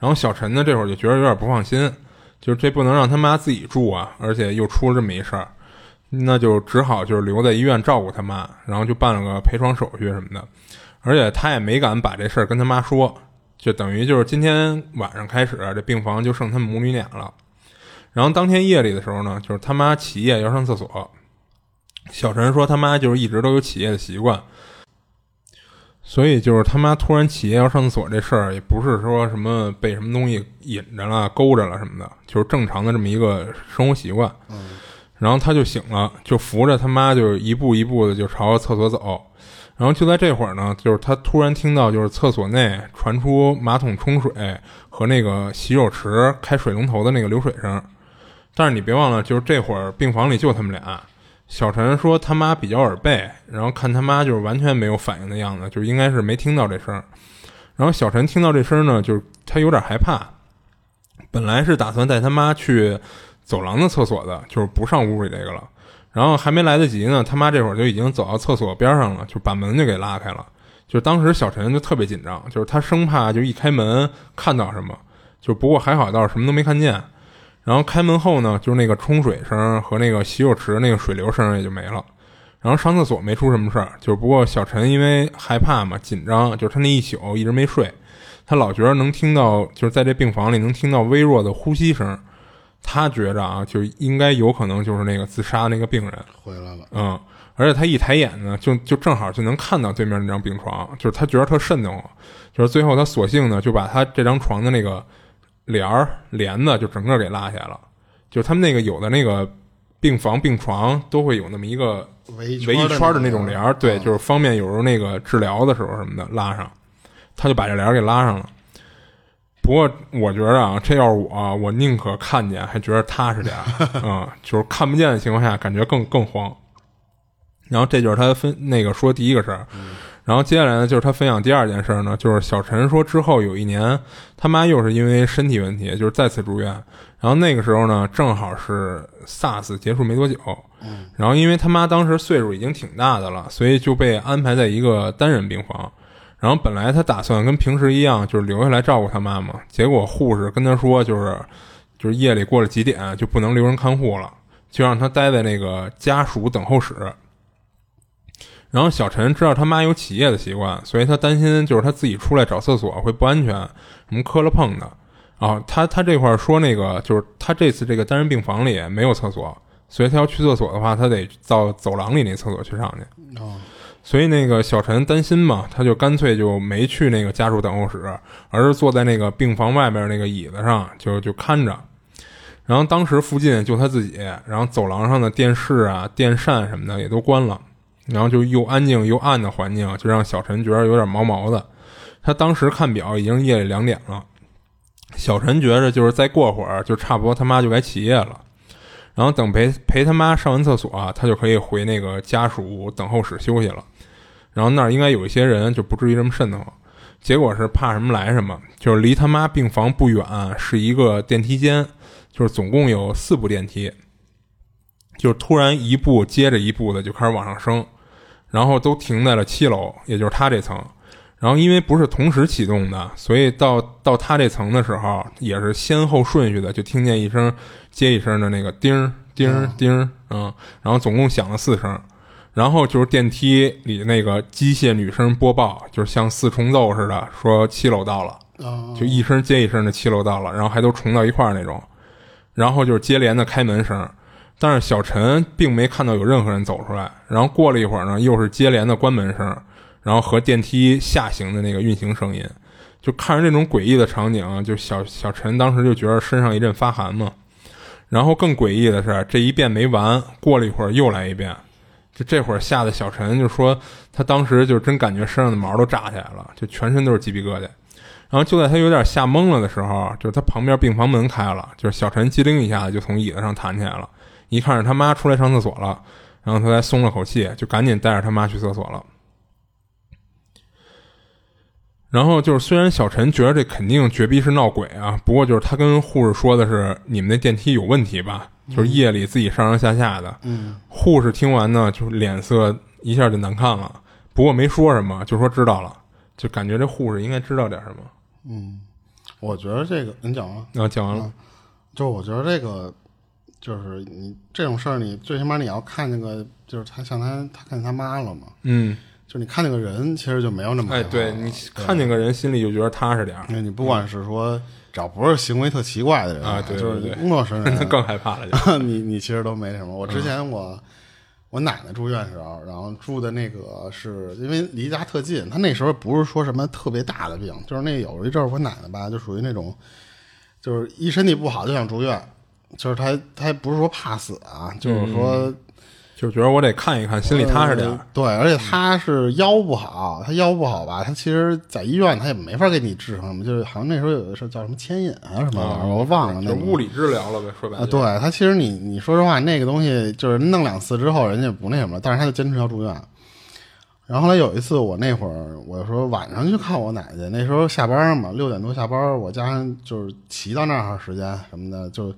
然后小陈呢，这会儿就觉得有点不放心，就是这不能让他妈自己住啊，而且又出了这么一事儿，那就只好就是留在医院照顾他妈，然后就办了个陪床手续什么的。而且他也没敢把这事儿跟他妈说，就等于就是今天晚上开始，这病房就剩他们母女俩了。然后当天夜里的时候呢，就是他妈起夜要上厕所，小陈说他妈就是一直都有起夜的习惯，所以就是他妈突然起夜要上厕所这事儿，也不是说什么被什么东西引着了、勾着了什么的，就是正常的这么一个生活习惯。然后他就醒了，就扶着他妈，就一步一步的就朝厕所走。然后就在这会儿呢，就是他突然听到，就是厕所内传出马桶冲水和那个洗手池开水龙头的那个流水声。但是你别忘了，就是这会儿病房里就他们俩。小陈说他妈比较耳背，然后看他妈就是完全没有反应的样子，就应该是没听到这声。然后小陈听到这声呢，就是他有点害怕。本来是打算带他妈去走廊的厕所的，就是不上屋里这个了。然后还没来得及呢，他妈这会儿就已经走到厕所边上了，就把门就给拉开了。就当时小陈就特别紧张，就是他生怕就一开门看到什么，就不过还好倒是什么都没看见。然后开门后呢，就是那个冲水声和那个洗手池那个水流声也就没了。然后上厕所没出什么事儿，就是不过小陈因为害怕嘛，紧张，就是他那一宿一直没睡，他老觉得能听到，就是在这病房里能听到微弱的呼吸声。他觉着啊，就应该有可能就是那个自杀那个病人，
回来了，
嗯，而且他一抬眼呢，就就正好就能看到对面那张病床，就是他觉得特瘆得慌，就是最后他索性呢就把他这张床的那个帘儿帘子就整个给拉下来了，就他们那个有的那个病房病床都会有那么一个
围一
围一圈的那
种
种帘儿，对，就是方便有时候那个治疗的时候什么的拉上，他就把这帘儿给拉上了。不过我觉得啊，这要是我，我宁可看见，还觉得踏实点儿啊、就是看不见的情况下，感觉更更慌。然后这就是他分那个说第一个事儿，然后接下来呢，就是他分享第二件事儿呢，就是小陈说之后有一年，他妈又是因为身体问题，就是再次住院，然后那个时候呢，正好是 SARS 结束没多久，然后因为他妈当时岁数已经挺大的了，所以就被安排在一个单人病房。然后本来他打算跟平时一样，就是留下来照顾他妈妈，结果护士跟他说，就是就是夜里过了几点就不能留人看护了，就让他待在那个家属等候室。然后小陈知道他妈有起夜的习惯，所以他担心就是他自己出来找厕所会不安全，什么磕了碰的。啊，他他这块儿说那个就是他这次这个单人病房里没有厕所，所以他要去厕所的话，他得到走廊里那厕所去上去。
哦，
所以那个小陈担心嘛，他就干脆就没去那个家属等候室，而是坐在那个病房外边那个椅子上就就看着。然后当时附近就他自己，然后走廊上的电视啊、电扇什么的也都关了，然后就又安静又暗的环境，就让小陈觉得有点毛毛的。他当时看表已经夜里两点了，小陈觉着就是再过会儿就差不多他妈就该起夜了。然后等陪陪他妈上完厕所，他就可以回那个家属等候室休息了。然后那儿应该有一些人，就不至于这么瘆得慌。结果是怕什么来什么，就是离他妈病房不远是一个电梯间，就是总共有四部电梯，就是突然一步接着一步的就开始往上升，然后都停在了七楼，也就是他这层。然后因为不是同时启动的，所以到到他这层的时候，也是先后顺序的，就听见一声接一声的那个叮叮叮，嗯，然后总共响了四声。然后就是电梯里那个机械女声播报，就是像四重奏似的，说七楼到了，就一声接一声的七楼到了，然后还都重到一块儿那种。然后就是接连的开门声，但是小陈并没看到有任何人走出来。然后过了一会儿呢，又是接连的关门声，然后和电梯下行的那个运行声音。就看着这种诡异的场景，就小小陈当时就觉得身上一阵发寒嘛。然后更诡异的是，这一遍没完，过了一会儿又来一遍。就这会儿吓得小陈就说，他当时就真感觉身上的毛都炸起来了，就全身都是鸡皮疙瘩。然后就在他有点吓懵了的时候，就是他旁边病房门开了，就是小陈机灵一下子就从椅子上弹起来了，一看是他妈出来上厕所了，然后他才松了口气，就赶紧带着他妈去厕所了。然后就是虽然小陈觉得这肯定绝逼是闹鬼啊，不过就是他跟护士说的是你们那电梯有问题吧。就是夜里自己上上下下的，
嗯，
护士听完呢，就脸色一下就难看了。不过没说什么，就说知道了，就感觉这护士应该知道点什么。
嗯，我觉得这个你讲完，
啊，讲完了，
就我觉得这个就是你这种事儿，你最起码你要看那个，就是他像他他看见他妈了嘛，
嗯，
就你看那个人，其实就没有那么
哎，对你看见个人，心里就觉得踏实点儿。
你不管是说。只要不是行为特奇怪的人
啊，对对
对，就是陌生人，
那 更害怕了。
你你其实都没什么。我之前我我奶奶住院时候，然后住的那个是因为离家特近，她那时候不是说什么特别大的病，就是那有一阵儿我奶奶吧，就属于那种，就是一身体不好就想住院，就是他他不是说怕死啊，就是说。
就觉得我得看一看，心里踏实点。
对，而且他是腰不好，他腰不好吧？他其实，在医院他也没法给你治什么，就是好像那时候有的是叫什么牵引啊什么玩意儿，我忘了。那
物理治疗了呗，说白了。
对他其实你你说实话，那个东西就是弄两次之后，人家不那什么，但是他就坚持要住院。然后后来有一次，我那会儿我说晚上去看我奶奶，那时候下班嘛，六点多下班，我家人就是骑到那儿时间什么的就。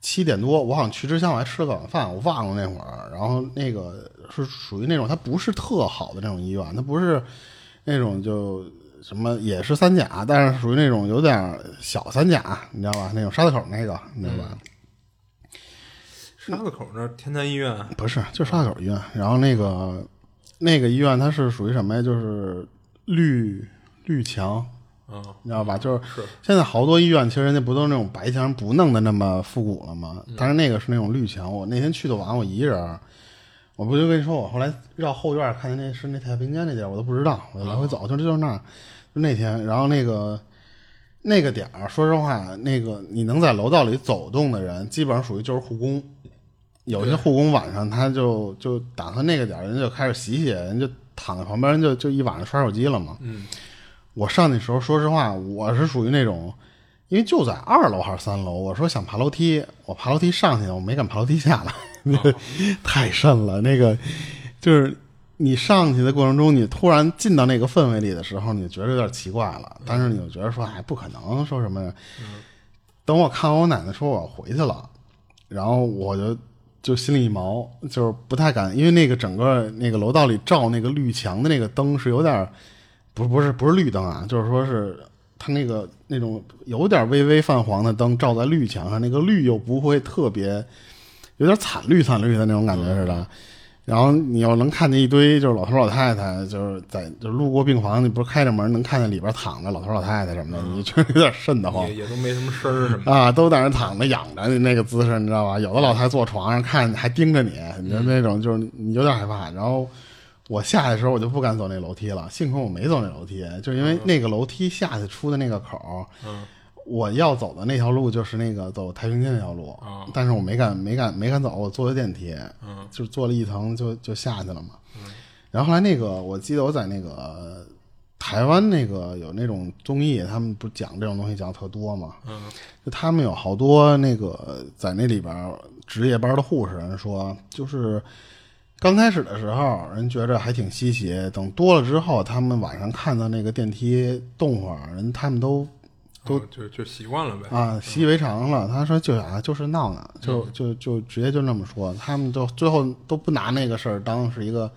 七点多，我好像去之前我还吃了个晚饭，我忘了那会儿。然后那个是属于那种，它不是特好的那种医院，它不是那种就什么也是三甲，但是属于那种有点小三甲，你知道吧？那种沙子口那个，你知道吧？
沙子口那天坛医院
不是，就是沙子口医院。然后那个那个医院它是属于什么呀？就是绿绿墙。
嗯，
你知道吧？就是现在好多医院，其实人家不都是那种白墙，不弄的那么复古了吗？但是那个是那种绿墙。我那天去的晚，我一人，我不就跟你说，我后来绕后院看见那是那太平间那地儿，我都不知道，我就来回走，就就是那，就那天，然后那个那个点儿，说实话，那个你能在楼道里走动的人，基本上属于就是护工。有些护工晚上他就就打算那个点儿，人就开始洗洗，人就躺在旁边，人就就一晚上刷手机了嘛。
嗯。
我上去时候，说实话，我是属于那种，因为就在二楼还是三楼，我说想爬楼梯，我爬楼梯上去，我没敢爬楼梯下来，太深了。那个就是你上去的过程中，你突然进到那个氛围里的时候，你觉得有点奇怪了。但是你又觉得说，哎，不可能，说什么？等我看完我奶奶说我要回去了，然后我就就心里一毛，就是不太敢，因为那个整个那个楼道里照那个绿墙的那个灯是有点。不不是不是绿灯啊，就是说是它那个那种有点微微泛黄的灯照在绿墙上，那个绿又不会特别有点惨绿惨绿的那种感觉似的。然后你要能看见一堆就是老头老太太，就是在就路过病房，你不是开着门能看见里边躺着老头老太太什么的，你确实有点瘆得慌。
也都没什么声儿什么
啊，都在那躺着仰着那个姿势，你知道吧？有的老太太坐床上看还盯着你，你就那种就是你有点害怕。然后。我下来的时候我就不敢走那楼梯了，幸亏我没走那楼梯，就是因为那个楼梯下去出的那个口，
嗯。
我要走的那条路就是那个走太平间那条路，
啊
但是我没敢没敢没敢走，我坐的电梯，
嗯
就坐了一层就就下去了嘛。然后后来那个我记得我在那个台湾那个有那种综艺，他们不讲这种东西讲特多嘛，
嗯。
就他们有好多那个在那里边儿值夜班的护士人说，就是刚开始的时候人觉着还挺稀奇，等多了之后，他们晚上看到那个电梯动会儿，人他们都都
哦就就习惯了呗。
啊习以为常了。他说就啊就是闹呢，就就就直接就那么说，他们就最后都不拿那个事儿当是一个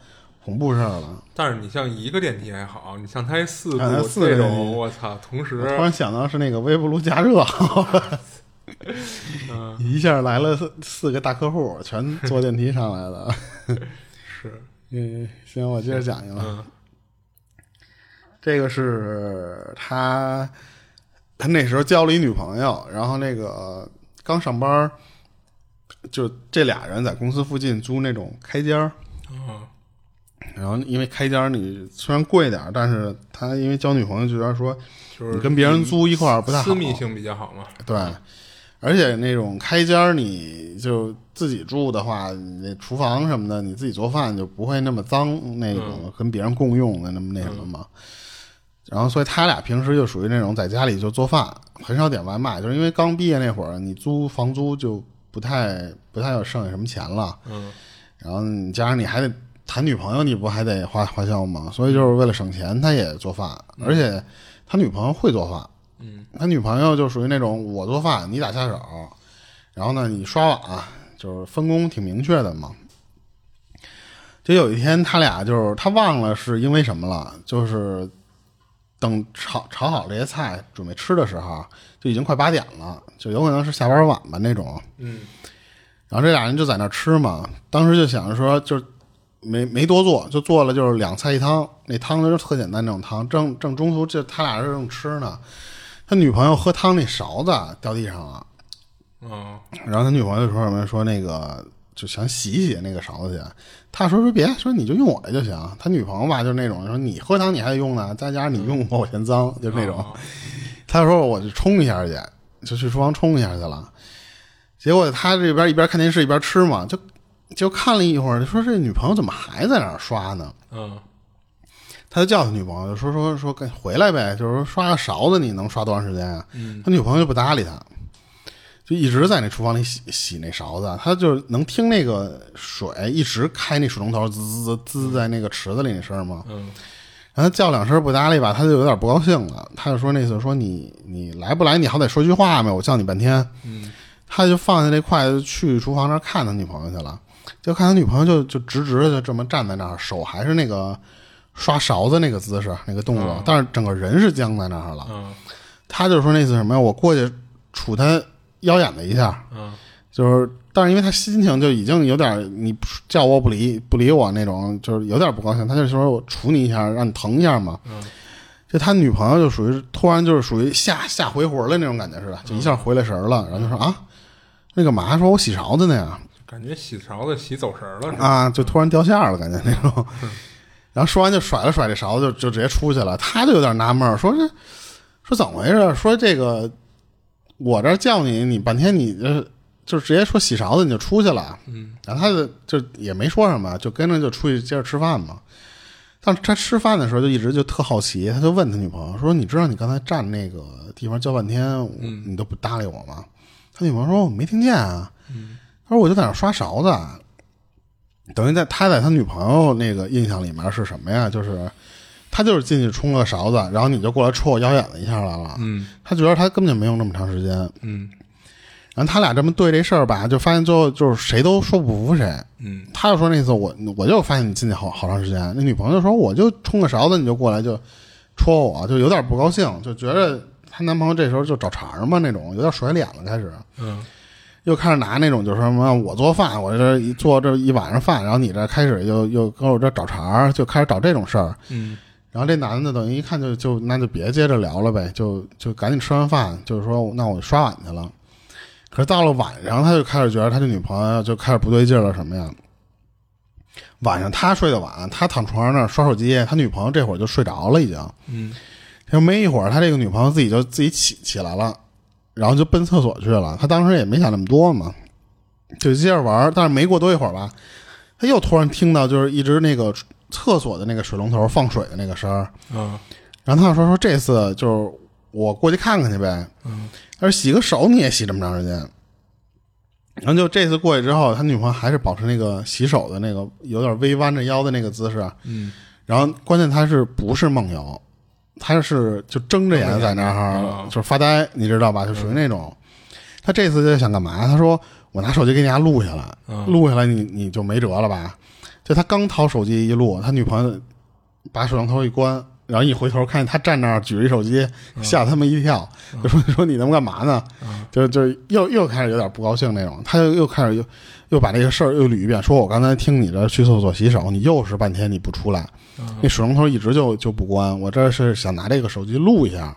恐怖事儿了。
但是你像一个电梯还好，你像它四
啊
部
四
种，我操，同时
突然想到是那个微波炉加热，
嗯。
一下来了四四个大客户，全坐电梯上来的。
是。
嗯，行，我接着讲一个。
嗯。
这个是他，他那时候交了一女朋友，然后那个刚上班，就这俩人在公司附近租那种开间然后因为开间儿你虽然贵点儿，但是他因为交女朋友就觉得说
就是
你跟别人租一块儿不太好，
私密性比较好嘛。
对，而且那种开间儿，你就自己住的话，你那厨房什么的，你自己做饭就不会那么脏，那种跟别人共用的那么那什么嘛。然后，所以他俩平时就属于那种在家里就做饭，很少点外卖，就是因为刚毕业那会儿，你租房租就不太不太有剩下什么钱了。
嗯
然后你加上你还得谈女朋友，你不还得花花销吗？所以就是为了省钱，他也做饭，而且他女朋友会做饭。
嗯
他女朋友就属于那种我做饭你打下手，然后呢你刷碗，就是分工挺明确的嘛。就有一天他俩就是他忘了是因为什么了，就是等炒炒好这些菜准备吃的时候，就已经快八点了，就有可能是下班晚吧那种。
嗯
然后这俩人就在那儿吃嘛，当时就想着说，就是没没多做，就做了就是两菜一汤，那汤就是特简单那种汤。正正中途就他俩人正吃呢，他女朋友喝汤那勺子掉地上了，
嗯
然后他女朋友就说什么说那个就想洗洗那个勺子去，他说说别说你就用我的就行。他女朋友吧就是那种说你喝汤你还得用呢，再加上你用我我嫌脏，就是那种。
哦
他说我就冲一下去，就去厨房冲一下去了。结果他这边一边看电视一边吃嘛，就就看了一会儿，说这女朋友怎么还在那儿刷呢？
嗯
他就叫他女朋友，就说说说赶回来呗，就是说刷个勺子你能刷多长时间啊？
嗯
他女朋友就不搭理他，就一直在那厨房里洗洗那勺子，他就能听那个水一直开那水龙头滋滋滋滋在那个池子里那声儿嘛。
嗯
然后他叫两声不搭理吧，他就有点不高兴了。他就说那次说你你来不来，你好歹说句话呗，我叫你半天。
嗯
他就放下那筷子去厨房那儿看他女朋友去了，就看他女朋友就就直直的就这么站在那儿，手还是那个刷勺子那个姿势那个动作，
嗯
但是整个人是僵在那儿了。
嗯
他就说那次什么呀，我过去杵他腰眼子一下，
嗯
就是，但是因为他心情就已经有点你叫我不理不理我那种，就是有点不高兴，他就说我杵你一下，让你疼一下嘛。
嗯
就他女朋友就属于突然就是属于吓吓回魂了那种感觉似的，就一下回来神儿了，然后就说啊，那干嘛？说我洗勺子呢呀，
感觉洗勺子洗走神儿了是吧？
啊，就突然掉线儿了，感觉那种。然后说完就甩了甩这勺子，就就直接出去了。他就有点纳闷儿，说这说怎么回事？说这个我这儿叫你，你半天你就就直接说洗勺子你就出去了。
嗯
然后他就就也没说什么，就跟着就出去接着吃饭嘛。但是他吃饭的时候就一直就特好奇，他就问他女朋友说：“你知道你刚才站那个地方叫半天，你都不搭理我吗？”他女朋友说：“我没听见啊。”他说：“我就在那刷勺子。”等于在他在他女朋友那个印象里面是什么呀？就是他就是进去冲个勺子，然后你就过来戳我腰眼子一下来了。
嗯
他觉得他根本就没用那么长时间。
嗯
然后他俩这么对这事儿吧，就发现最后就是谁都说不服谁。
嗯
他就说那次我我就发现你进去好好长时间，那女朋友说我就冲个勺子你就过来就戳我，就有点不高兴，就觉得她男朋友这时候就找茬嘛那种，有点甩脸了，开始
嗯
又开始拿那种就是什么我做饭，我这一做这一晚上饭，然后你这开始又又跟我这找茬儿，就开始找这种事儿。
嗯
然后这男的等于一看就就那就别接着聊了呗，就就赶紧吃完饭，就是说那我刷碗去了。可是到了晚上，他就开始觉得他这女朋友就开始不对劲儿了，什么呀？
晚上他睡得晚，他躺床上那儿刷手机，他女朋友这会儿就睡着了，已经。
嗯，
就没一会儿，他这个女朋友自己就自己起起来了，然后就奔厕所去了。他当时也没想那么多嘛，就接着玩。但是没过多一会儿吧，他又突然听到就是一直那个厕所的那个水龙头放水的那个声儿。
嗯，
然后他就说说这次就是我过去看看去呗。
嗯，
他说洗个手你也洗这么长时间。然后就这次过去之后，他女朋友还是保持那个洗手的那个有点微弯着腰的那个姿势。
嗯，
然后关键他是不是梦游？他是就睁着眼在那儿
嗯
就是发呆，你知道吧？就属于那种。他这次就想干嘛？他说：“我拿手机给你家录下来，
嗯
录下来你你就没辙了吧？”就他刚掏手机一录，他女朋友把摄像头一关，然后一回头看见他站那儿举着一手机，吓他们一跳，就说：“ 说你他妈干嘛呢？”就就又又开始有点不高兴那种，他就又开始又又把这个事儿又捋一遍，说：“我刚才听你这去厕所洗手，你又是半天你不出来。”那水龙头一直就就不关，我这是想拿这个手机录一下。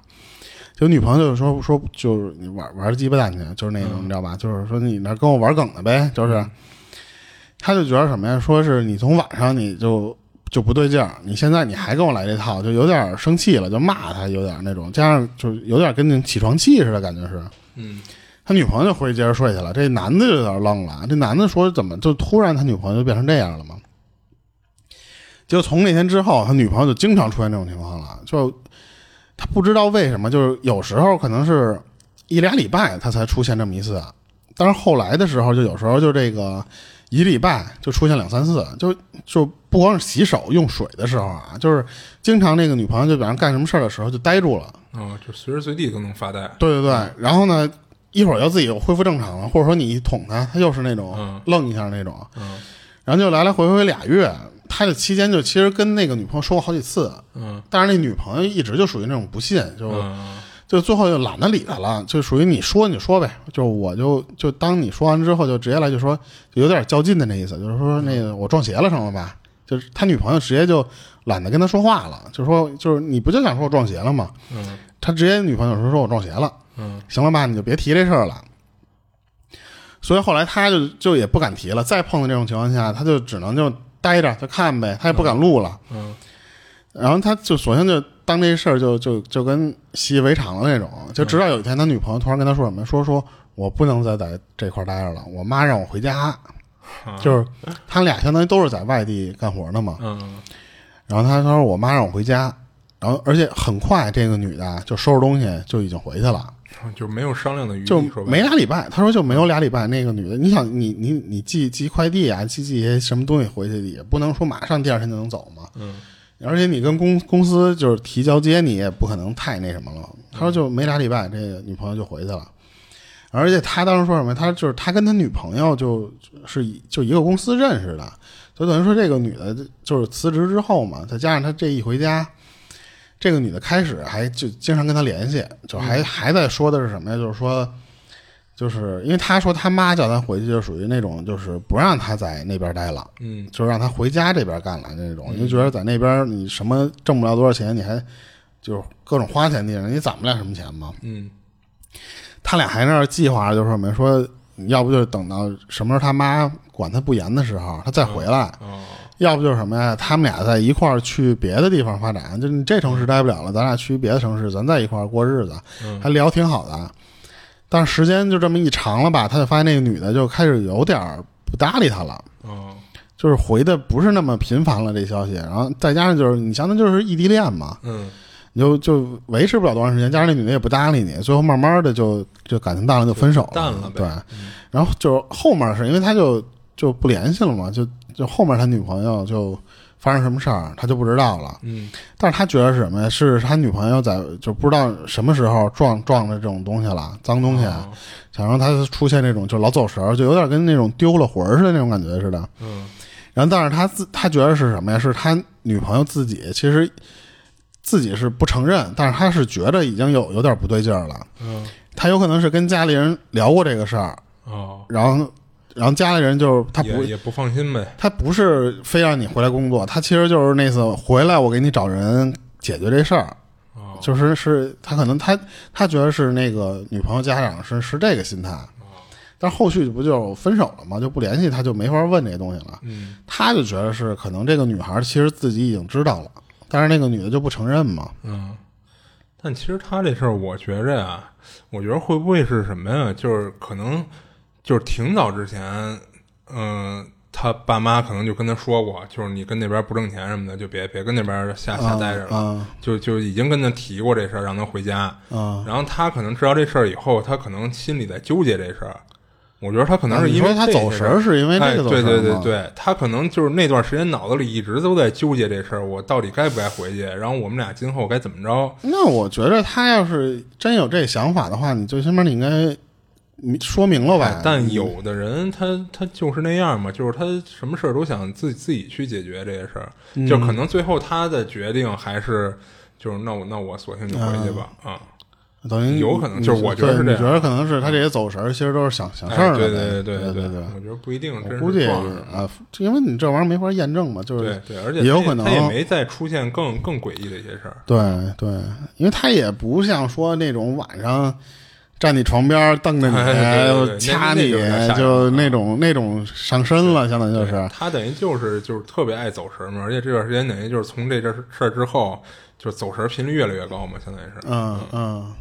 就女朋友就说说就是你玩玩鸡巴蛋去，就是那种、你知道吧？就是说你那跟我玩梗的呗，就是。他就觉得什么呀？说是你从晚上你就就不对劲儿，你现在你还跟我来这套，就有点生气了，就骂他，有点那种，加上就是有点跟那起床气似的感觉是。
嗯，
他女朋友就回去接着睡去了，这男的就有点愣了。这男的说：“怎么就突然他女朋友就变成这样了吗？”就从那天之后，他女朋友就经常出现这种情况了。就他不知道为什么，就是有时候可能是一俩礼拜他才出现这么一次，但是后来的时候，就有时候就这个一礼拜就出现两三次，就就不光是洗手用水的时候啊，就是经常那个女朋友就比方干什么事儿的时候就呆住了。
哦，就随时随地都能发呆。
对对对，然后呢，一会儿又自己又恢复正常了，或者说你一捅他，他又是那种
嗯
愣一下那种，
嗯
然后就来来回回俩月。他这期间就其实跟那个女朋友说过好几次，
嗯
但是那女朋友一直就属于那种不信，就、
嗯
就最后就懒得理他了，就属于你说你说呗，就我就就当你说完之后就直接来就说，就有点较劲的那意思，就是说那个我撞邪了成了吧？就是他女朋友直接就懒得跟他说话了，就说就是你不就想说我撞邪了吗？
嗯
他直接女朋友说说我撞邪了，
嗯
行了吧，你就别提这事儿了。所以后来他就就也不敢提了，再碰到这种情况下，他就只能就待着就看呗，他也不敢录了。
嗯
然后他就索性就当这事儿就就就跟习以为常了那种，就直到有一天他女朋友突然跟他说什么，说说我不能再在这块儿待着了，我妈让我回家，
啊
就是他俩相当于都是在外地干活的嘛。
嗯
然后他他说我妈让我回家，然后而且很快这个女的就收拾东西就已经回去了，
就没有商量的余地，
没俩礼拜。他说就没有俩礼拜，那个女的，你想你你你寄寄快递啊，寄寄些什么东西回去，也不能说马上第二天就能走嘛。
嗯
而且你跟公公司就是提交接，你也不可能太那什么了。他说就没俩礼拜，这个女朋友就回去了。而且他当时说什么？他就是他跟他女朋友就是就一个公司认识的，就等于说这个女的就是辞职之后嘛，再加上他这一回家，这个女的开始还就经常跟他联系，就还、还在说的是什么呀？就是说，就是因为他说他妈叫他回去，就属于那种就是不让他在那边待了。
嗯
就让他回家这边干了那种，就觉得在那边你什么挣不了多少钱，你还就是各种花钱地方，你攒不了什么钱嘛。
嗯
他俩还在那儿计划着，就是什么说，要不就是等到什么时候他妈管他不严的时候，他再回来；
哦
要不就是什么呀，他们俩在一块儿去别的地方发展，就是你这城市待不了了，咱俩去别的城市，咱在一块儿过日子，
嗯
还聊挺好的。但是时间就这么一长了吧，他就发现那个女的就开始有点儿不搭理他了。
嗯
就是回的不是那么频繁了这消息，然后再加上就是你相当于就是异地恋嘛，
嗯
你就就维持不了多长时间，加上那女的也不搭理你，最后慢慢的就就感情淡了就分手了，
淡了呗
对，然后就是后面是因为他就就不联系了嘛，就就后面他女朋友就发生什么事儿他就不知道了，
嗯
但是他觉得是什么呀？是他女朋友在就不知道什么时候撞撞着这种东西了，脏东西，
哦
想让他出现那种就老走神儿，就有点跟那种丢了魂儿似的那种感觉似的。
嗯
然后，但是他自他觉得是什么呀？是他女朋友自己其实自己是不承认，但是他是觉得已经有有点不对劲儿了。
嗯
他有可能是跟家里人聊过这个事儿，
哦，
然后然后家里人就是他不
也也不放心呗。
他不是非让你回来工作，他其实就是那次回来我给你找人解决这事儿，
哦
就是是他可能他他觉得是那个女朋友家长是是这个心态，但后续不就分手了吗？就不联系，他就没法问这些东西了。
嗯
他就觉得是可能这个女孩其实自己已经知道了，但是那个女的就不承认嘛。
嗯，但其实他这事儿，我觉着呀，我觉得会不会是什么呀？就是可能就是挺早之前，嗯、他爸妈可能就跟他说过，就是你跟那边不挣钱什么的，就别别跟那边瞎瞎待着了，
啊
就就已经跟他提过这事儿，让他回家。
啊！
然后他可能知道这事儿以后，他可能心里在纠结这事儿。我觉得他可能是因为
说他走神儿是因为那，个走
对对对对，他可能就是那段时间脑子里一直都在纠结这事儿，我到底该不该回去？然后我们俩今后该怎么着？
那我觉得他要是真有这想法的话，你最起码你应该你说明了吧
哎？但有的人他他就是那样嘛，就是他什么事儿都想自己自己去解决这些事儿，
嗯
就可能最后他的决定还是就是那我那我索性就回去吧啊。
等于
有可能就是我觉得是这样
对你觉得可能是他这些走神儿，其实都是想想事
哎
儿的呗。
对
对
对对
对
我觉得不一定，真是
我估计啊，因为你这玩意儿没法验证嘛，就是
对对，而且
也有可能
他也没再出现更更诡异的一些事儿。
对对，因为他也不像说那种晚上站你床边瞪着你，掐你
就
那种那种上身了，相当于就是。
他等于就是就是特别爱走神嘛，而且这段时间等于就是从这件事儿之后，就是走神频率越来越高嘛，相当于是，
嗯嗯，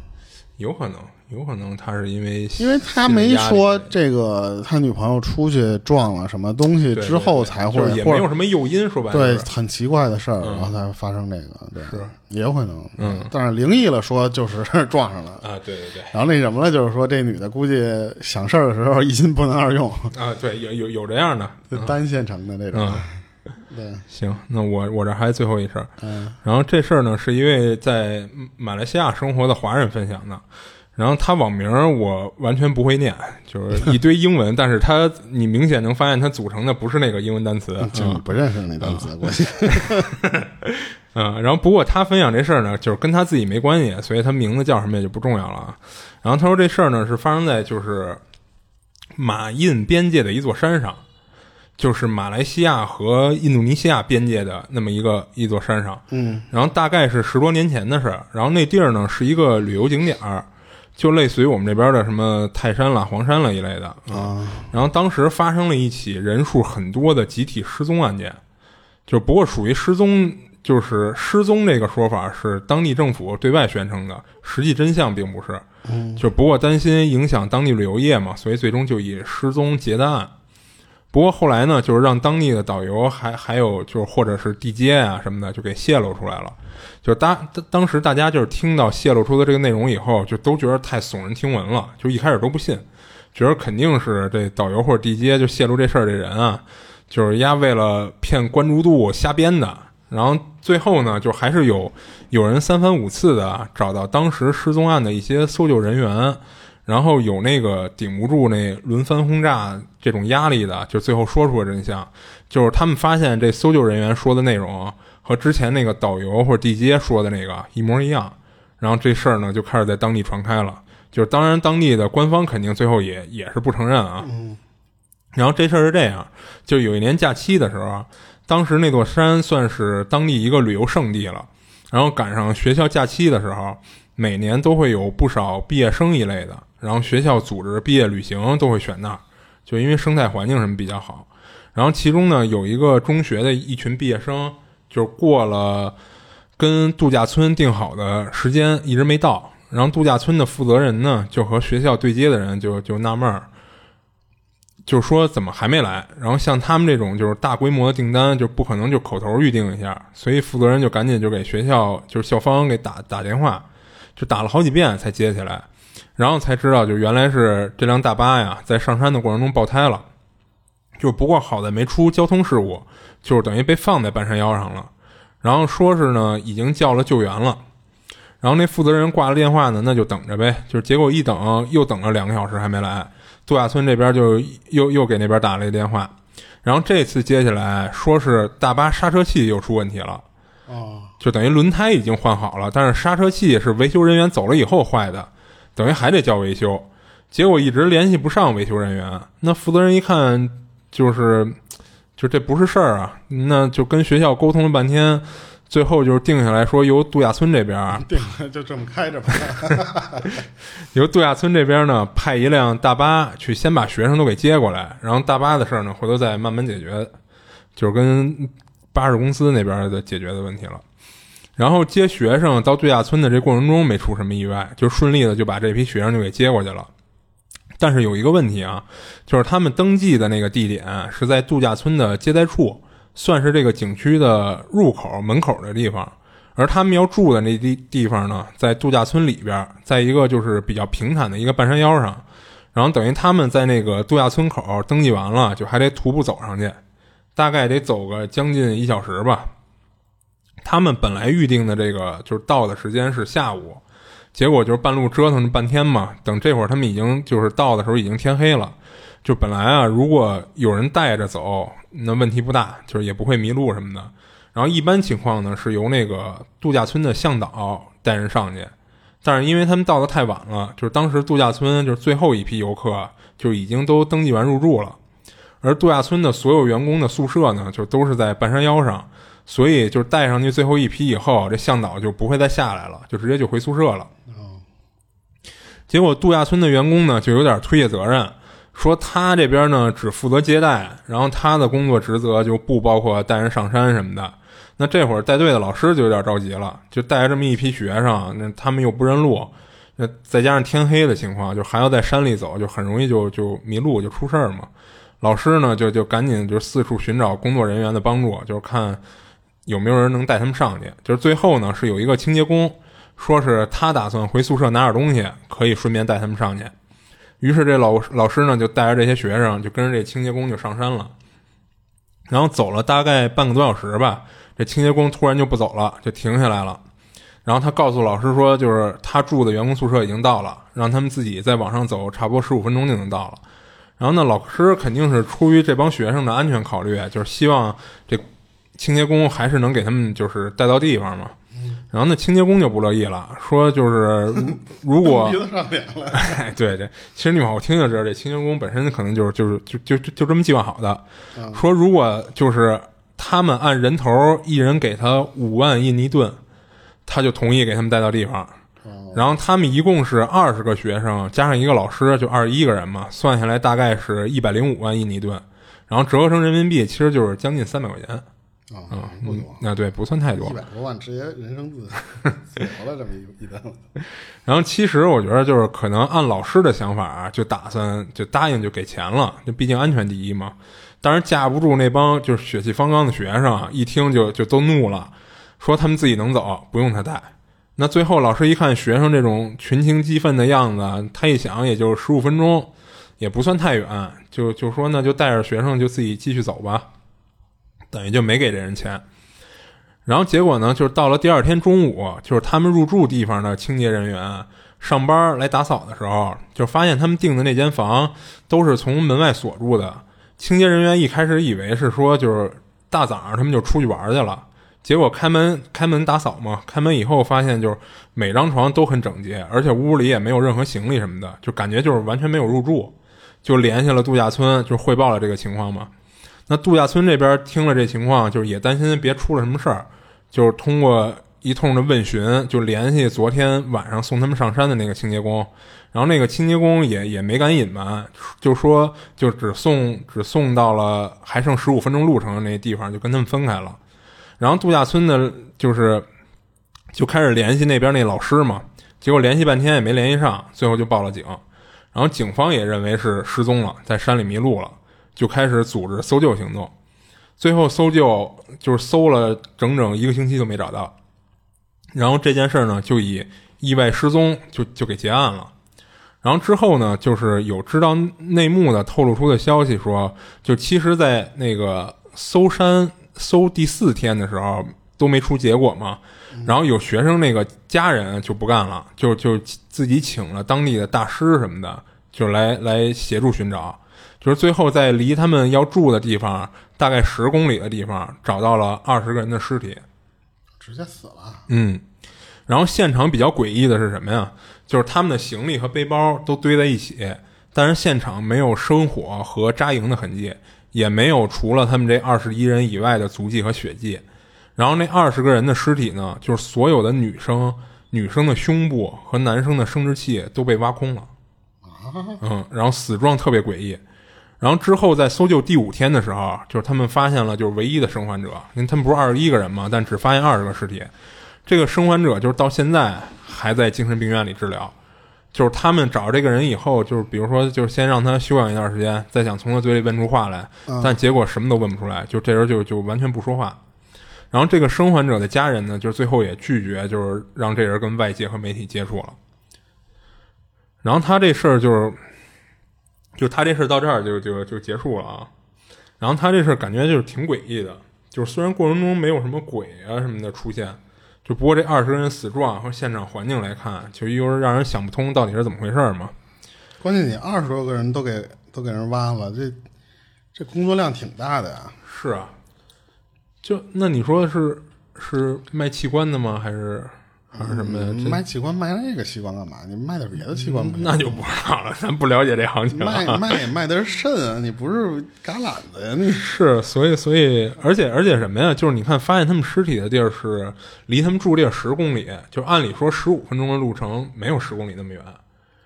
有可能，有可能他是因为
因为他没说这个他女朋友出去撞了什么东西之后
对
才会
就是也没有什么诱因，说白了
对很奇怪的事儿，
嗯
然后才发生这个，对，
是
也有可能，
嗯
但是灵异了说就是 撞上了。
啊，对对对
然后那什么了，就是说这女的估计想事儿的时候一心不能二用，
啊，对有有有这样的，
就单线程的那种。
嗯。
对，
行，那我我这还最后一事儿，
嗯
然后这事儿呢是一位在马来西亚生活的华人分享的，然后他网名我完全不会念，就是 一堆英文，但是他你明显能发现它组成的不是那个英文单词，
就你不认识那单词，估计。
嗯，然后不过他分享这事儿呢，就是跟他自己没关系，所以他名字叫什么也就不重要了啊。然后他说这事儿呢是发生在就是马印边界的一座山上，就是马来西亚和印度尼西亚边界的那么一个一座山上。
嗯
然后大概是十多年前的事儿。然后那地儿呢是一个旅游景点儿，就类似于我们这边的什么泰山啦、黄山了一类的。
啊
然后当时发生了一起人数很多的集体失踪案件，就不过属于失踪，就是失踪这个说法是当地政府对外宣称的，实际真相并不是。
嗯
就不过担心影响当地旅游业嘛，所以最终就以失踪结的案。不过后来呢，就是让当地的导游还还有就是或者是地接啊什么的，就给泄露出来了。就当当当时大家就是听到泄露出的这个内容以后，就都觉得太耸人听闻了，就一开始都不信，觉得肯定是这导游或者地接就泄露这事儿这人啊，就是丫为了骗关注度瞎编的。然后最后呢，就还是有有人三番五次的找到当时失踪案的一些搜救人员，然后有那个顶不住那轮番轰炸这种压力的，就最后说出了真相，就是他们发现这搜救人员说的内容和之前那个导游或者地接说的那个一模一样，然后这事儿呢就开始在当地传开了。就是当然当地的官方肯定最后也也是不承认啊。然后这事儿是这样，就有一年假期的时候，当时那座山算是当地一个旅游胜地了。然后赶上学校假期的时候，每年都会有不少毕业生一类的，然后学校组织毕业旅行都会选那儿，就因为生态环境什么比较好。然后其中呢，有一个中学的一群毕业生，就是过了跟度假村定好的时间一直没到，然后度假村的负责人呢，就和学校对接的人就就纳闷儿，就说怎么还没来？然后像他们这种就是大规模的订单，就不可能就口头预定一下，所以负责人就赶紧就给学校就是校方给打打电话，就打了好几遍才接起来，然后才知道就原来是这辆大巴呀在上山的过程中爆胎了，就不过好在没出交通事故，就是等于被放在半山腰上了，然后说是呢已经叫了救援了。然后那负责人挂了电话呢，那就等着呗。就是结果一等又等了两个小时还没来，度假村这边就又又给那边打了一电话，然后这次接下来说是大巴刹车器又出问题了，
哦。
就等于轮胎已经换好了，但是刹车器是维修人员走了以后坏的，等于还得叫维修。结果一直联系不上维修人员，那负责人一看就是，就这不是事儿啊，那就跟学校沟通了半天，最后就是定下来说，由度假村这边
定，就这么开着吧。
由度假村这边呢派一辆大巴去先把学生都给接过来，然后大巴的事儿呢回头再慢慢解决，就是跟巴士公司那边的解决的问题了。然后接学生到度假村的这过程中没出什么意外，就顺利的就把这批学生就给接过去了。但是有一个问题啊，就是他们登记的那个地点是在度假村的接待处。算是这个景区的入口门口的地方，而他们要住的那地地方呢，在度假村里边，在一个就是比较平坦的一个半山腰上，然后等于他们在那个度假村口登记完了，就还得徒步走上去，大概得走个将近一小时吧。他们本来预定的这个就是到的时间是下午，结果就是半路折腾了半天嘛，等这会儿他们已经就是到的时候已经天黑了。就本来啊，如果有人带着走，那问题不大，就是也不会迷路什么的。然后一般情况呢，是由那个度假村的向导带人上去。但是因为他们到的太晚了，就是当时度假村就是最后一批游客就已经都登记完入住了，而度假村的所有员工的宿舍呢，就都是在半山腰上，所以就是带上去最后一批以后，这向导就不会再下来了，就直接就回宿舍了。结果度假村的员工呢，就有点推卸责任。说他这边呢只负责接待，然后他的工作职责就不包括带人上山什么的。那这会儿带队的老师就有点着急了，就带着这么一批学生，那他们又不认路，那再加上天黑的情况，就还要在山里走，就很容易就就迷路，就出事儿嘛。老师呢就就赶紧就四处寻找工作人员的帮助，就是看有没有人能带他们上去。就是最后呢是有一个清洁工，说是他打算回宿舍拿点东西，可以顺便带他们上去。于是这老老师呢就带着这些学生就跟着这清洁工就上山了，然后走了大概半个多小时吧，这清洁工突然就不走了，就停下来了。然后他告诉老师说，就是他住的员工宿舍已经到了，让他们自己再往上走，差不多十五分钟就能到了。然后呢，老师肯定是出于这帮学生的安全考虑，就是希望这清洁工还是能给他们就是带到地方嘛。然后那清洁工就不乐意了，说就是如果 对对，其实你往后听就知道，这清洁工本身可能就是就是就就就这么计划好的。说如果就是他们按人头一人给他五万印尼盾，他就同意给他们带到地方。然后他们一共是二十个学生加上一个老师，就二十一个人嘛，算下来大概是一百零五万印尼盾，然后折合成人民币其实就是将近三百块钱。
啊，嗯
那对不算太多，
一百多万直接人生自由 了这么一一单。
然后其实我觉得就是可能按老师的想法，就打算就答应就给钱了，就毕竟安全第一嘛。但是架不住那帮就是血气方刚的学生，一听就就都怒了，说他们自己能走，不用他带。那最后老师一看学生这种群情激愤的样子，他一想也就十五分钟，也不算太远，就就说那就带着学生就自己继续走吧。等于就没给这人钱，然后结果呢，就是到了第二天中午，就是他们入住地方的清洁人员上班来打扫的时候，就发现他们订的那间房都是从门外锁住的。清洁人员一开始以为是说就是大早上他们就出去玩去了，结果开门开门打扫嘛，开门以后发现就是每张床都很整洁，而且屋里也没有任何行李什么的，就感觉就是完全没有入住，就联系了度假村，就汇报了这个情况嘛。那度假村这边听了这情况，就是也担心别出了什么事儿，就是通过一通的问询，就联系昨天晚上送他们上山的那个清洁工，然后那个清洁工也也没敢隐瞒，就说就只送只送到了还剩十五分钟路程的那地方，就跟他们分开了。然后度假村的就是就开始联系那边那老师嘛，结果联系半天也没联系上，最后就报了警。然后警方也认为是失踪了，在山里迷路了。就开始组织搜救行动，最后搜救就是搜了整整一个星期都没找到，然后这件事呢就以意外失踪就就给结案了。然后之后呢，就是有知道内幕的透露出的消息说，就其实，在那个搜山搜第四天的时候都没出结果嘛，然后有学生那个家人就不干了，就就自己请了当地的大师什么的，就来来协助寻找。就是最后在离他们要住的地方大概十公里的地方找到了二十个人的尸体，
直接死了。
嗯，然后现场比较诡异的是什么呀？就是他们的行李和背包都堆在一起，但是现场没有生火和扎营的痕迹，也没有除了他们这二十一人以外的足迹和血迹。然后那二十个人的尸体呢，就是所有的女生、女生的胸部和男生的生殖器都被挖空了。嗯，然后死状特别诡异。然后之后在搜救第五天的时候，就是他们发现了就是唯一的生还者，因为他们不是二十一个人嘛，但只发现二十个尸体。这个生还者就是到现在还在精神病院里治疗。就是他们找这个人以后，就是比如说，就是先让他休养一段时间，再想从他嘴里问出话来，但结果什么都问不出来，就这人就就完全不说话。然后这个生还者的家人呢，就是最后也拒绝，就是让这人跟外界和媒体接触了。然后他这事儿就是，就他这事儿到这儿就就就结束了啊。然后他这事儿感觉就是挺诡异的，就是虽然过程中没有什么鬼啊什么的出现。就不过这二十个人死状和现场环境来看，就又是让人想不通到底是怎么回事嘛。
关键你二十多个人都给都给人挖了，这这工作量挺大的呀。
是啊，就那你说是是卖器官的吗？还是？还是什么
卖器官卖那个器官干嘛？你卖点别的器官不
那就不知道了，咱不了解这行情。
卖卖卖的是肾啊，你不是橄榄子呀？你
是，所以所以，而且而且什么呀？就是你看，发现他们尸体的地儿是离他们住地儿十公里，就按理说十五分钟的路程，没有十公里那么远。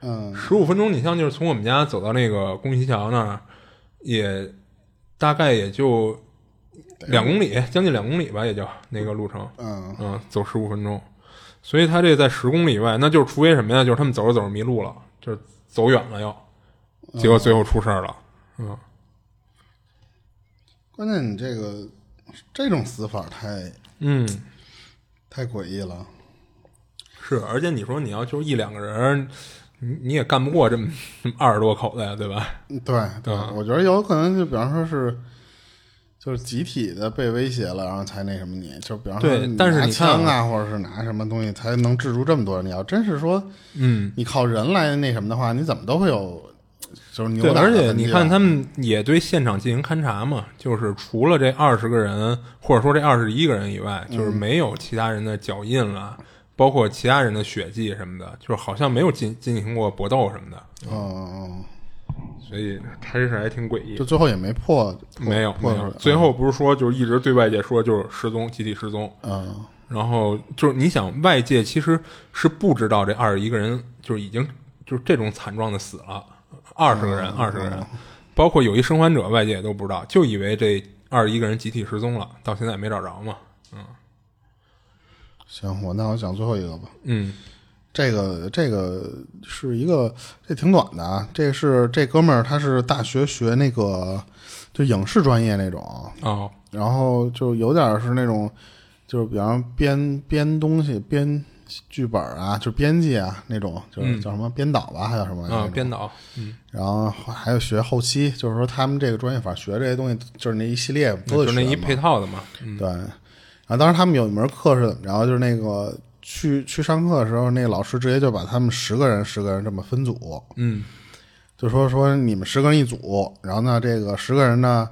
嗯，
十五分钟，你像就是从我们家走到那个宫西桥那儿，也大概也就两公里，将近两公里吧，也就那个路程。
嗯
嗯，走十五分钟。所以他这在十公里以外，那就是除非什么呀？就是他们走着走着迷路了，就是走远了又，结果最后出事儿了。嗯，
关键你这个这种死法太
嗯
太诡异了。
是，而且你说你要就一两个人，你你也干不过这么二十多口子呀，对吧？
对对，我觉得有可能就比方说是。就是集体的被威胁了，然后才那什么你，就比方说
拿
枪啊，或者是拿什么东西才能制住这么多人。你要真是说，
嗯，
你靠人来那什么的话，你怎么都会有，就是
对。而且你看，他们也对现场进行勘察嘛，就是除了这二十个人，或者说这二十一个人以外，就是没有其他人的脚印了，包括其他人的血迹什么的，就是好像没有进进行过搏斗什么的。
嗯。
所以他这事还挺诡异，
就最后也没破，
没有没有。最后不是说就是一直对外界说就是失踪，集体失踪。
嗯，
然后就是你想，外界其实是不知道这二十一个人就是已经就是这种惨状的死了，二十个人，二十个人，包括有一生还者，外界也都不知道，就以为这二十一个人集体失踪了，到现在也没找着嘛。嗯，
行，我那我讲最后一个吧。
嗯。
这个这个是一个，这挺短的啊。这是这哥们儿，他是大学学那个就影视专业那种
啊，
然后就有点是那种，就是比方编编东西、编剧本啊，就编辑啊那种，就是叫什么编导吧，还叫什么
啊？编导。嗯。
然后还有学后期，就是说他们这个专业，反正学这些东西，就是那一系列都
是那一配套的嘛。
对。然后当时他们有一门课是怎么着？就是那个。去去上课的时候，那个老师直接就把他们十个人十个人这么分组，
嗯，
就说说你们十个人一组，然后呢，这个十个人呢，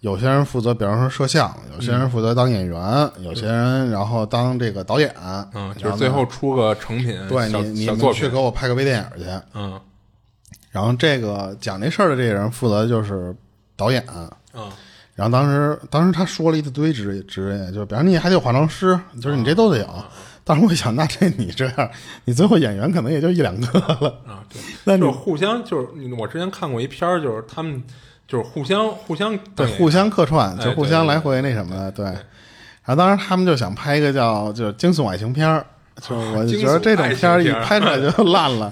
有些人负责，比方说摄像，有些人负责当演员，有些人然后当这个导演，
嗯，就是最后出个成品，
对你你们去给我拍个微电影去，
嗯，
然后这个讲这事儿的这个人负责就是导演，
嗯，
然后当时当时他说了一堆职职业，就比方你还得有化妆师，就是你这都得有。当时我想，那这你这样，你最后演员可能也就一两个了
啊。对，
那
就互相就是我之前看过一片儿，就是他们就是互相互相
对互相客串，就互相来回那什么的。对，然后当时他们就想拍一个叫就是惊悚爱情片儿，就我就觉得这种片儿一拍出来就 烂了。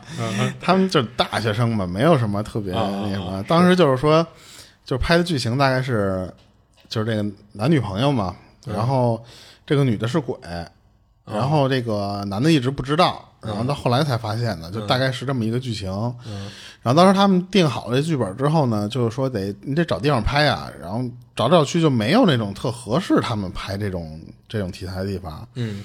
他们就是大学生嘛，没有什么特别那什么。当时就是说，就是拍的剧情大概是就是这个男女朋友嘛，然后这个女的是鬼。然后这个男的一直不知道，然后到后来才发现的，就大概是这么一个剧情。然后当时他们定好了这剧本之后呢，就是说得你得找地方拍啊，然后找找去就没有那种特合适他们拍这种这种题材的地方。
嗯，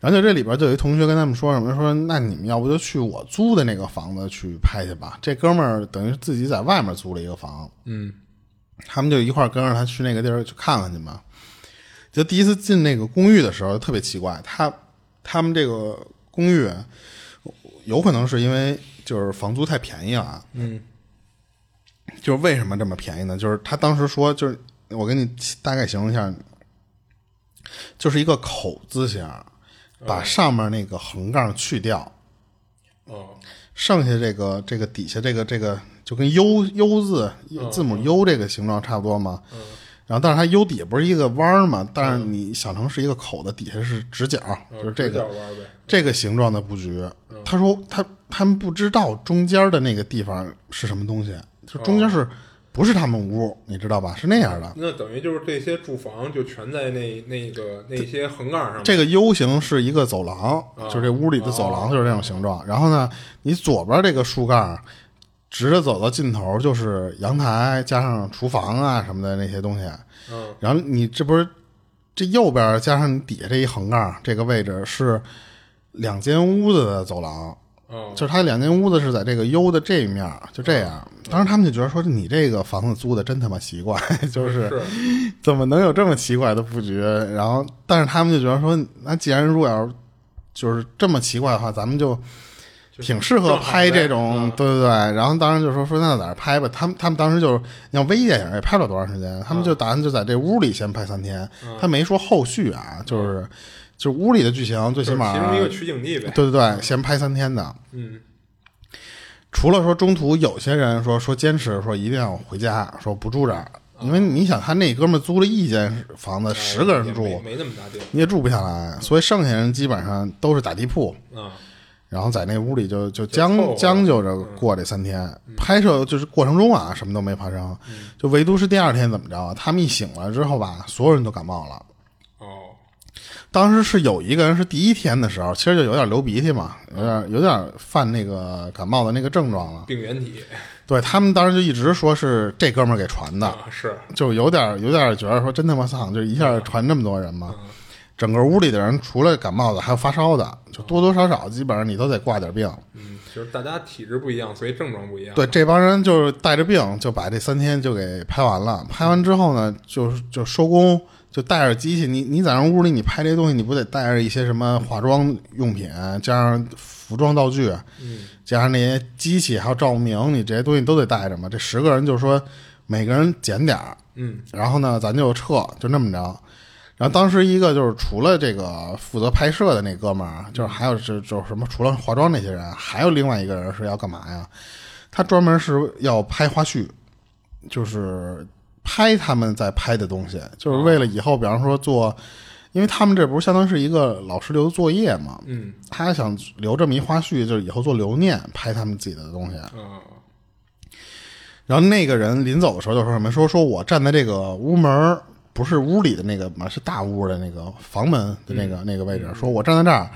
然后就这里边就有一同学跟他们说什么，说那你们要不就去我租的那个房子去拍去吧。这哥们儿等于自己在外面租了一个房，
嗯，
他们就一块跟着他去那个地儿去看看去嘛。就第一次进那个公寓的时候，特别奇怪，他他们这个公寓有可能是因为就是房租太便宜了，
嗯，
就是为什么这么便宜呢？就是他当时说，就是我给你大概形容一下，就是一个口字形，把上面那个横杠去掉，
哦，
剩下这个这个底下这个这个就跟 U U 字字母 U 这个形状差不多嘛。然后，但是它 U 底下不是一个弯儿嘛？但是你想成是一个口的，底下是直角，就是这个这个形状的布局。他说他他们不知道中间的那个地方是什么东西，就中间是不是他们屋？你知道吧？是那样的。
那等于就是这些住房就全在那那个那些横杠上。
这个 U 型是一个走廊，就是这屋里的走廊就是这种形状。然后呢，你左边这个竖杠。直着走到尽头就是阳台，加上厨房啊什么的那些东西。
嗯，
然后你这不是这右边加上底下这一横杠，这个位置是两间屋子的走廊。
嗯，
就是它两间屋子是在这个 U 的这一面，就这样。当时他们就觉得说，你这个房子租的真他妈奇怪，就是怎么能有这么奇怪的布局？然后，但是他们就觉得说，那既然如果要就是这么奇怪的话，咱们就。挺适合拍这种，对对对。然后当时就说说那在这拍吧。他们他们当时就是像微电影也拍不了多长时间，他们就打算就在这屋里先拍三天。他没说后续啊，就是就是屋里的剧情最起码
其中一个取景地呗。
对对对，先拍三天的。
嗯。
除了说中途有些人说说坚持说一定要回家，说不住这儿，因为你想他那哥们租了一间房子，十个人住，
没那么大地，
你也住不下来，所以剩下人基本上都是打地铺。
啊。
然后在那屋里就就将将就着过这三天，拍摄就是过程中啊，什么都没发生，就唯独是第二天怎么着，他们一醒了之后吧，所有人都感冒了。
哦，
当时是有一个人是第一天的时候，其实就有点流鼻涕嘛，有点有点犯那个感冒的那个症状了。
病原体。
对他们当时就一直说是这哥们儿给传的，
是
就有点有点觉得说真他妈丧，就一下传这么多人嘛。整个屋里的人，除了感冒的，还有发烧的，就多多少少，基本上你都得挂点病。
嗯，就是大家体质不一样，所以症状不一样。
对，这帮人就是带着病，就把这三天就给拍完了。拍完之后呢，就就收工，就带着机器。你你在那屋里，你拍这些东西，你不得带着一些什么化妆用品，加上服装道具，
嗯，
加上那些机器，还有照明，你这些东西都得带着嘛。这十个人就说每个人减点儿，
嗯，
然后呢，咱就撤，就那么着。然后当时一个就是除了这个负责拍摄的那哥们儿，就是还有是就是什么除了化妆那些人，还有另外一个人是要干嘛呀？他专门是要拍花絮，就是拍他们在拍的东西，就是为了以后，比方说做，因为他们这不是相当于是一个老师留的作业嘛，
嗯，
他想留这么一花絮，就是以后做留念，拍他们自己的东西。然后那个人临走的时候就说什么？说说我站在这个屋门不是屋里的那个嘛，是大屋的那个房门的那个那个位置。说我站在这儿，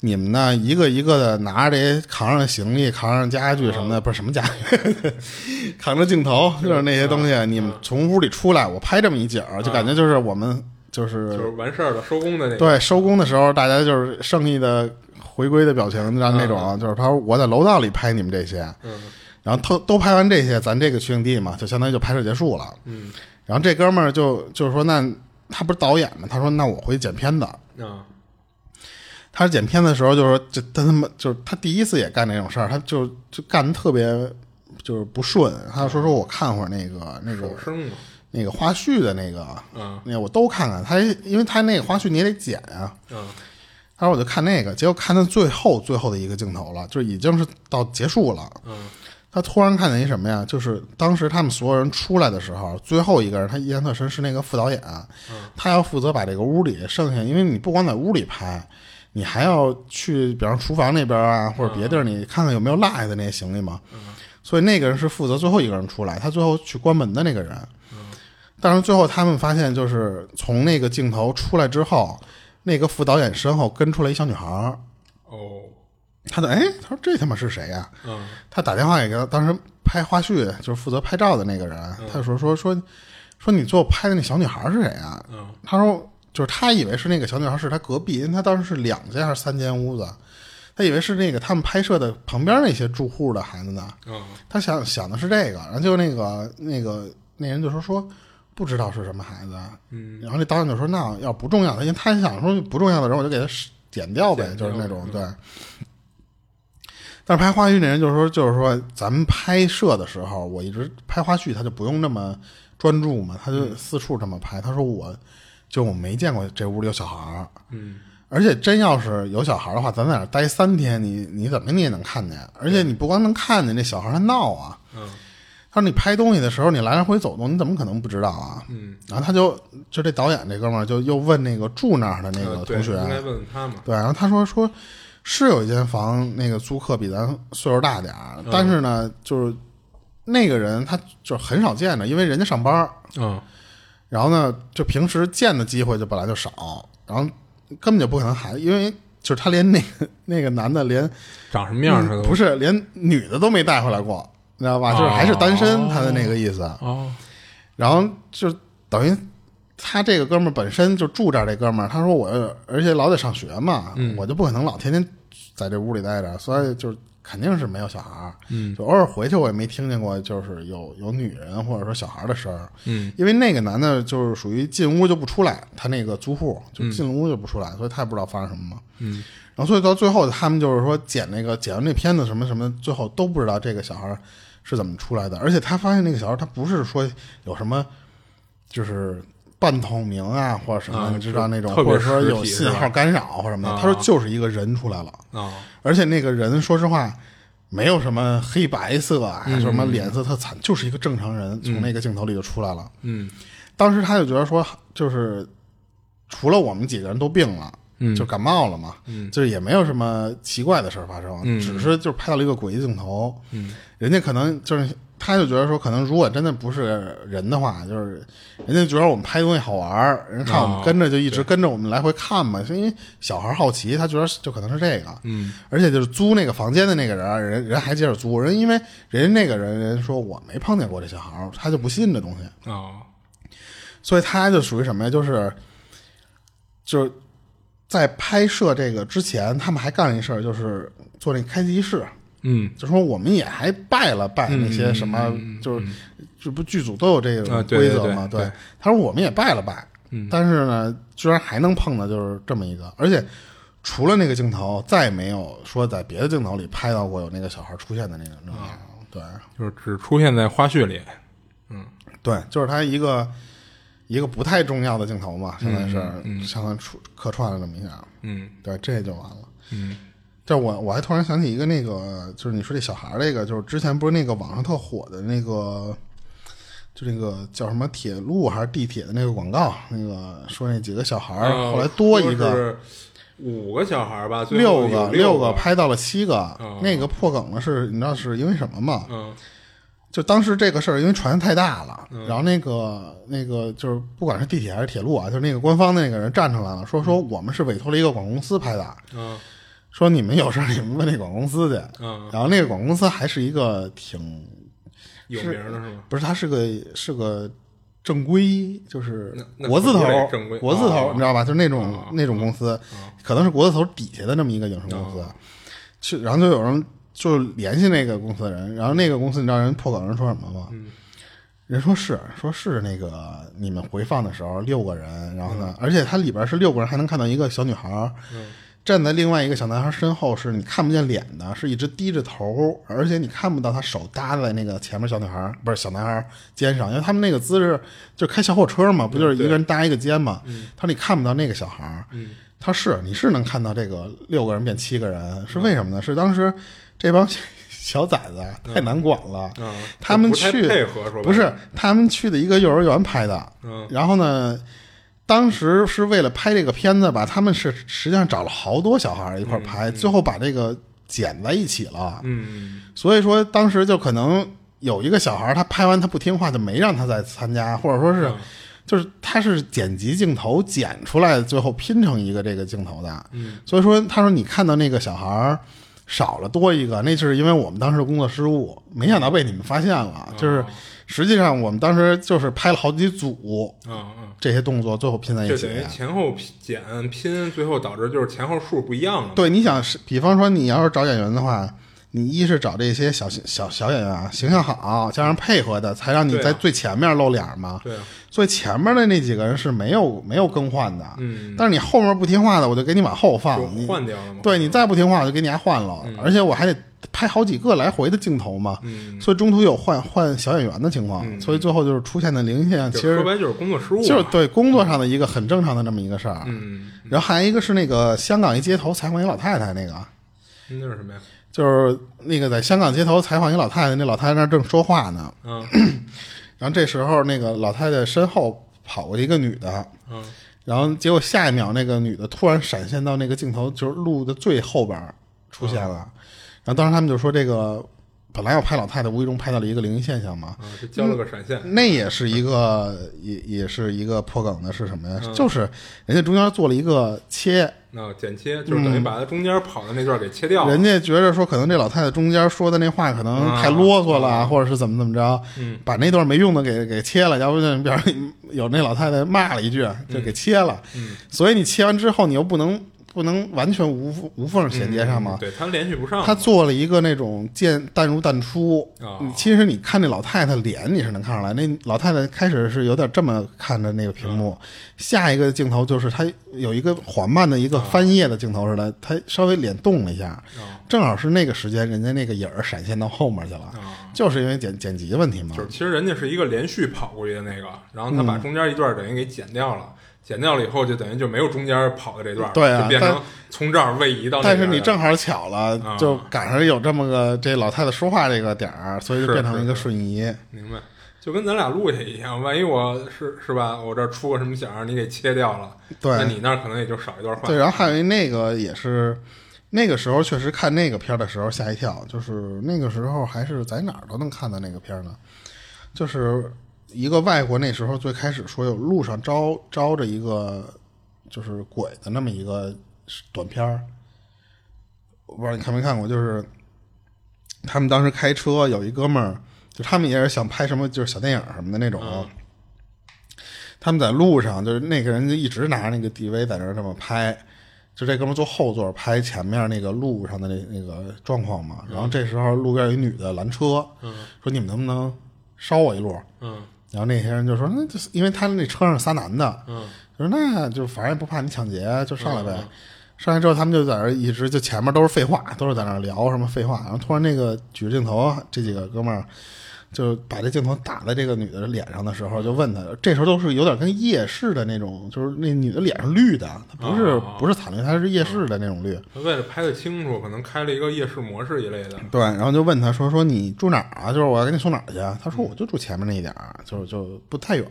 你们呢一个一个的拿着这扛上行李、扛上家具什么的，不是什么家具，扛着镜头就是那些东西。你们从屋里出来，我拍这么一景儿就感觉就是我们就是
就是完事儿了，收工的那个
对收工的时候，大家就是胜利的回归的表情，让那种就是他说我在楼道里拍你们这些，然后都都拍完这些，咱这个取景地嘛，就相当于就拍摄结束了。
嗯。
然后这哥们儿就就是说，那他不是导演吗？他说，那我回去剪片子。
啊，
他剪片子的时候，就是说，这他他妈就是他第一次也干这种事儿，他就就干的特别就是不顺。他就说说我看会儿那个那个那个花絮的那个，
嗯，
那我都看看。他因为他那个花絮你也得剪啊。
嗯，
他说我就看那个，结果看到最后最后的一个镜头了，就已经是到结束了。
嗯。
他突然看见一什么呀？就是当时他们所有人出来的时候，最后一个人他印象特深是那个副导演，他要负责把这个屋里剩下，因为你不光在屋里拍，你还要去，比方厨房那边啊，或者别地儿，你看看有没有落下的那些行李嘛。所以那个人是负责最后一个人出来，他最后去关门的那个人。但是最后他们发现，就是从那个镜头出来之后，那个副导演身后跟出来一小女孩儿。
哦。
他的：“哎，他说这他妈是谁呀？”
嗯，
他打电话给他当时拍花絮，就是负责拍照的那个人。他说：“说说说你最后拍的那小女孩是谁呀？”
嗯，
他说：“就是他以为是那个小女孩是他隔壁，因为他当时是两间还是三间屋子，他以为是那个他们拍摄的旁边那些住户的孩子呢。
嗯，
他想想的是这个，然后就那个那个那人就说说不知道是什么孩子。
嗯，
然后那导演就说：那要不重要的，因为他想说不重要的人我就给他剪掉呗，就是那种对。”但是拍花絮那人就是说，就是说，咱们拍摄的时候，我一直拍花絮，他就不用那么专注嘛，他就四处这么拍。他说我就我没见过这屋里有小孩儿。
嗯
而且真要是有小孩的话，咱在那儿待三天，你你怎么你也能看见。而且你不光能看见，那小孩还闹啊。
嗯
他说你拍东西的时候，你来来回走动，你怎么可能不知道啊？
嗯，
然后他就就这导演这哥们儿就又问那个住那儿的那个同学，
应该问问他嘛。
对，然后他说说是有一间房，那个租客比咱岁数大点儿，但是呢，就是那个人他就很少见的，因为人家上班儿，
嗯。
然后呢，就平时见的机会就本来就少，然后根本就不可能还，因为就是他连那个那个男的连
长什么样儿他都
不是连女的都没带回来过，你知道吧？就是还是单身，他的那个意思。
哦。
然后就等于他这个哥们儿本身就住这儿，这哥们儿他说我而且老得上学嘛，
嗯
我就不可能老天天在这屋里待着，所以就肯定是没有小孩儿。
嗯
就偶尔回去我也没听见过，就是有有女人或者说小孩儿的声儿。
嗯
因为那个男的就是属于进屋就不出来，他那个租户就进了屋就不出来，所以他也不知道发生什么嘛。
嗯
然后所以到最后他们就是说剪那个剪完那片子什么什么，最后都不知道这个小孩是怎么出来的，而且他发现那个小孩他不是说有什么就是半透明啊或者什么，
啊
你知道那种，或者说有信号干扰或者什么的。
啊
他说就是一个人出来了，
哦
而且那个人说实话。没有什么黑白色啊，
嗯
什么脸色特惨，就是一个正常人从那个镜头里就出来了。
嗯
当时他就觉得说，就是除了我们几个人都病了，
嗯
就感冒了嘛，
嗯
就是也没有什么奇怪的事儿发生，
嗯
只是就是拍到了一个诡异镜头，
嗯
人家可能就是。他就觉得说，可能如果真的不是人的话，就是人家觉得我们拍东西好玩儿，人看我们
哦
跟着就一直跟着我们来回看嘛，是因为小孩好奇，他觉得就可能是这个，
嗯。
而且就是租那个房间的那个人，人人还接着租，人因为人家那个人人说我没碰见过这小孩儿，他就不信这东西，
哦
所以他就属于什么呀？就是就是在拍摄这个之前，他们还干了一事儿，就是做那开机式，
嗯
就说我们也还拜了拜那些什么，就是这不剧组都有这
啊
种
对对
规则嘛？
对对
他说我们也拜了拜，
嗯
但是呢，居然还能碰到就是这么一个，而且。除了那个镜头，再没有说在别的镜头里拍到过有那个小孩出现的那种那样。对，
就是只出现在花絮里。
嗯对，就是他一个一个不太重要的镜头嘛，相当于是、
嗯
相当于出客串了这么一下，
嗯
对，这就完了。
嗯
这我我还突然想起一个那个，就是你说这小孩儿这个，就是之前不是那个网上特火的那个，就那个叫什么铁路还是地铁的那个广告，那个说那几个小孩儿、
啊
后来多一个。
五个小孩吧，最
六个
六
个拍到了七个，
哦
那个破梗了是，你知道是因为什么吗？
嗯
就当时这个事儿，因为传的太大了，
嗯
然后那个那个就是不管是地铁还是铁路啊，就是那个官方那个人站出来了，说说我们是委托了一个广告公司拍的，
嗯
说你们有事儿你们问那广告公司去。
嗯，
然后那个广告公司还是一个挺
有名的是吗？
不是，它是个是个正规，就是国字头国字头，
哦
你知道吧？就是那种、
哦
那种公司，可能是国字头底下的那么一个影视公司。
哦
去，然后就有人就联系那个公司的人，然后那个公司你知道人破梗人说什么吗？
嗯
人说是说是那个你们回放的时候六个人，然后呢，
嗯
而且它里边是六个人，还能看到一个小女孩。站在另外一个小男孩身后，是你看不见脸的，是一直低着头，而且你看不到他手搭在那个前面小女孩不是小男孩肩上，因为他们那个姿势就开小火车嘛，不就是一个人搭一个肩嘛？他说你看不到那个小孩
嗯
他是你是能看到这个六个人变七个人，是为什么呢？是当时这帮 小崽子啊太难管了，
嗯，
他们去不是他们去的一个幼儿园拍的，
嗯
然后呢，当时是为了拍这个片子吧，他们是实际上找了好多小孩一块儿拍，最后把这个剪在一起了。
嗯
所以说当时就可能有一个小孩儿他拍完他不听话，就没让他再参加，或者说是。
嗯
就是他是剪辑镜头剪出来，最后拼成一个这个镜头的。
嗯
所以说，他说你看到那个小孩儿少了多一个，那是因为我们当时工作失误，没想到被你们发现了。就是实际上我们当时就是拍了好几组
啊啊，
这些动作，最后拼在一起
就等。于前后拼剪拼，最后导致就是前后数不一样了。
对，你想是，比方说你要是找演员的话，你一是找这些小小小演员啊，形象好，加上配合的，才让你在最前面露脸嘛。
对啊，
所以前面的那几个人是没有没有更换的，
嗯，
但是你后面不听话的，我就给你往后放，你
换掉了嘛。
对你再不听话，我就给你还换了，而且我还得拍好几个来回的镜头嘛，
嗯，
所以中途有换换小演员的情况，所以最后就是出现的零星现象，其实
就说白就是工作失误嘛，
就是对工作上的一个很正常的这么一个事儿。
嗯，
然后还有一个是那个香港一街头采访一老太太，那个
嗯那是什么呀？
就是那个在香港街头采访一老太太，那老太太那儿正说话呢，
嗯。
然后这时候那个老太太身后跑过去一个女的，
嗯。
然后结果下一秒那个女的突然闪现到那个镜头就是路的最后边儿出现了，然后当时他们就说这个本来要拍老太太，无意中拍到了一个灵异现象嘛，
啊，这交了个闪现，
那也是一个也也是一个破梗的是什么呀？就是人家中间做了一个切，
那剪切就是等于把它中间跑的那段给切掉了。
嗯人家觉着说可能这老太太中间说的那话可能太啰嗦了，
啊
或者是怎么怎么着，
嗯。
把那段没用的给给切了，要不就比如有那老太太骂了一句，就给切了。
嗯。
所以你切完之后，你又不能不能完全无无缝衔接上吗
嗯。对，他连续不上。
他做了一个那种渐淡入淡出，
哦
其实你看那老太太脸，你是能看出来，那老太太开始是有点这么看着那个屏幕，
嗯
下一个镜头就是她有一个缓慢的一个翻页的镜头似的，她稍微脸动了一下，
哦
正好是那个时间，人家那个影儿闪现到后面去了，
啊，
就是因为剪剪辑的问题嘛。
就。是其实人家是一个连续跑过去的那个，然后他
嗯。
把中间一段等于给剪掉了，剪掉了以后就等于就没有中间跑的这段，
对啊
就变成从这儿位移到
但是你正好巧了，
啊
就赶上有这么个这老太太说话这个点儿，所以就变成一个瞬移。
明白，就跟咱俩录下一样，万一我是是吧，我这儿出个什么响儿，你给切掉了，
对
那你那儿可能也就少一段话。
对，然后还有那个也是，那个时候确实看那个片儿的时候吓一跳，就是那个时候还是在哪儿都能看到那个片儿呢，就是一个外国那时候最开始说有路上招招着一个就是鬼的那么一个短片儿，我不知道你看没看过，就是他们当时开车有一哥们儿，就他们也是想拍什么就是小电影什么的那种。他们在路上，就是那个人就一直拿着那个 DV 在那儿这么拍，就这哥们儿坐后座拍前面那个路上的那那个状况嘛。然后这时候路边有一女的拦车，说你们能不能捎我一路？
嗯
然后那些人就说那就是因为他那车上有仨男的，
嗯
就说那就反正也不怕你抢劫，就上来呗。上来之后，他们就在那儿一直就前面都是废话，都是在那儿聊什么废话。然后突然那个举着镜头，这几个哥们儿就把这镜头打在这个女的脸上的时候，就问她，这时候都是有点跟夜视的那种，就是那女的脸是绿的，她不是、
哦
不是惨绿，她是夜视的那种绿。
他为了拍的清楚，可能开了一个夜视模式一类的。
对，然后就问她说：“说你住哪儿啊？就是我要给你送哪儿去啊？”他说：“我就住前面那一点儿，就就不太远。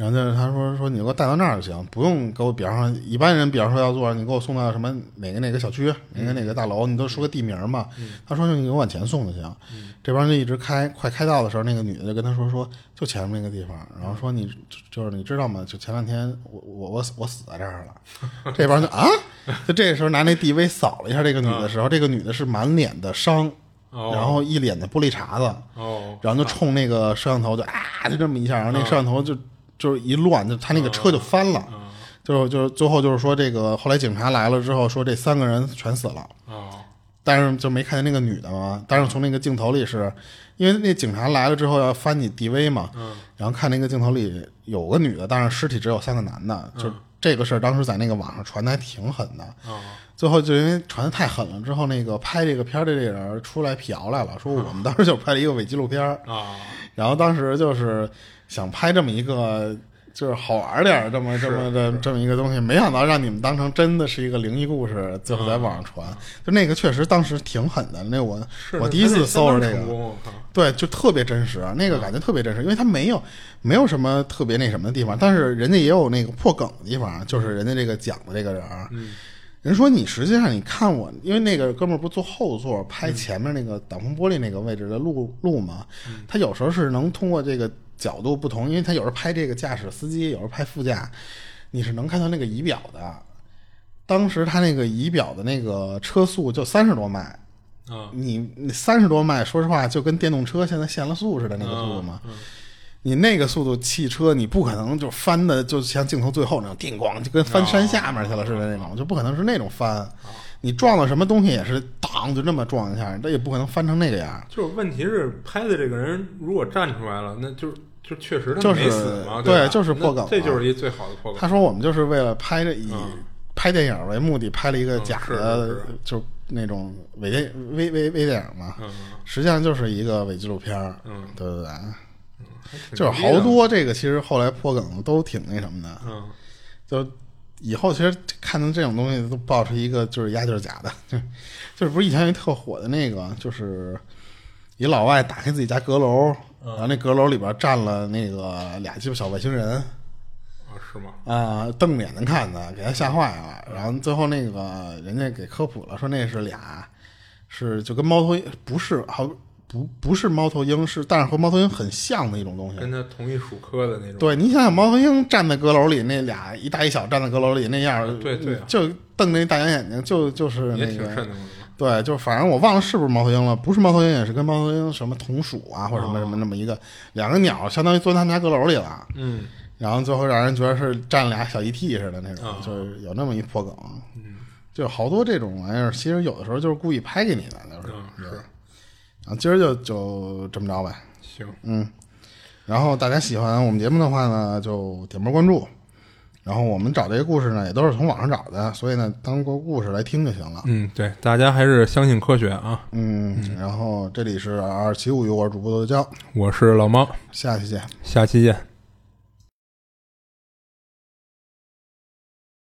然后就是他说：“说你给我带到那儿就行，不用给我，比方说一般人，比方说要做，你给我送到什么哪个哪个小区，哪个哪个大楼，你都说个地名嘛。他说就：“你给我往前送就行。这帮人就一直开，快开到的时候，那个女的就跟他说：“说就前面那个地方。”然后说：“你就就是你知道吗？就前两天我我我死我死在这儿了。”这帮人就啊，就这个时候拿那 DV 扫了一下这个女的时候，这个女的是满脸的伤。
哦
然后一脸的玻璃碴子，
哦，
然后就冲那个摄像头就啊，就这么一下，然后那个摄像头就就是一乱，就他那个车就翻了，就就是最后就是说这个后来警察来了之后说这三个人全死了，
哦。
但是就没看见那个女的嘛，但是从那个镜头里是因为那警察来了之后要翻你 DV 嘛，然后看那个镜头里有个女的，但是尸体只有三个男的，就这个事儿当时在那个网上传的还挺狠的，
哦。
最后就因为传的太狠了，之后那个拍这个片儿的这个人出来辟谣来了，说我们当时就拍了一个伪纪录片儿，
啊，
然后当时就是想拍这么一个就是好玩点儿这么这么的这么一个东西，没想到让你们当成真的是一个灵异故事，最后在网上传，就那个确实当时挺狠的，那我我第一次搜着这个，对，就特别真实，那个感觉特别真实，因为它没有没有什么特别那什么的地方，但是人家也有那个破梗的地方，就是人家这个讲的这个人儿，人说你实际上你看我，因为那个哥们儿不坐后座拍前面那个挡风玻璃那个位置的路路嘛，他有时候是能通过这个角度不同，因为他有时候拍这个驾驶司机，有时候拍副驾，你是能看到那个仪表的。当时他那个仪表的那个车速就三十多迈，
啊，
你你三十多迈，说实话就跟电动车现在限了速似的那个速度嘛。你那个速度汽车，你不可能就翻的就像镜头最后那种叮咣，就跟翻山下面去了似的那种，就不可能是那种翻。你撞到什么东西也是当就这么撞一下，这也不可能翻成那个样。
就是问题是拍的这个人如果站出来了，那就就确实他
就是
没死嘛，
对
吧
就是破梗
那这就是一最好的破梗。
他说我们就是为了拍这以
嗯
拍电影为目的，拍了一个假
嗯
的，
是是
就那种伪电微微微电影嘛，
嗯
实际上就是一个伪纪录片儿，
嗯，
对不对？
挺
就是好多这个其实后来破梗都挺那什么的，
嗯
就以后其实看到这种东西都爆出一个就是丫就是假的，就就是不是以前有一特火的那个，就是一老外打开自己家阁楼，然后那阁楼里边站了那个俩鸡巴小外星人
啊是吗？
啊，瞪着眼睛看他，给他吓坏了。然后最后那个人家给科普了，说那是俩是就跟猫头鹰不是好不不是猫头鹰，是但是和猫头鹰很像的一种东西。
跟他同一属科的那种。
对你想想，猫头鹰站在阁楼里，那俩一大一小站在阁楼里那样儿，
对对啊
就瞪着那大圆眼睛，就就是那个，
挺瘆得慌的嘛。
对，就反正我忘了是不是猫头鹰了，不是猫头鹰也是跟猫头鹰什么同属啊，或者什么什么那么一个两个鸟，相当于钻他们家阁楼里了，
嗯。
然后最后让人觉得是站俩小 ET 似的那种，
啊
就是有那么一破梗，
嗯。
就好多这种玩意儿，其实有的时候就是故意拍给你的，就是，
嗯是
对然后今儿就就这么着呗。
行，
嗯，然后大家喜欢我们节目的话呢，就点波关注。然后我们找这些故事呢，也都是从网上找的，所以呢，当个故事来听就行了。
嗯对，大家还是相信科学啊。
嗯，然后这里是二七物语，我是主播豆椒，
我是老猫，
下期见。
下期见。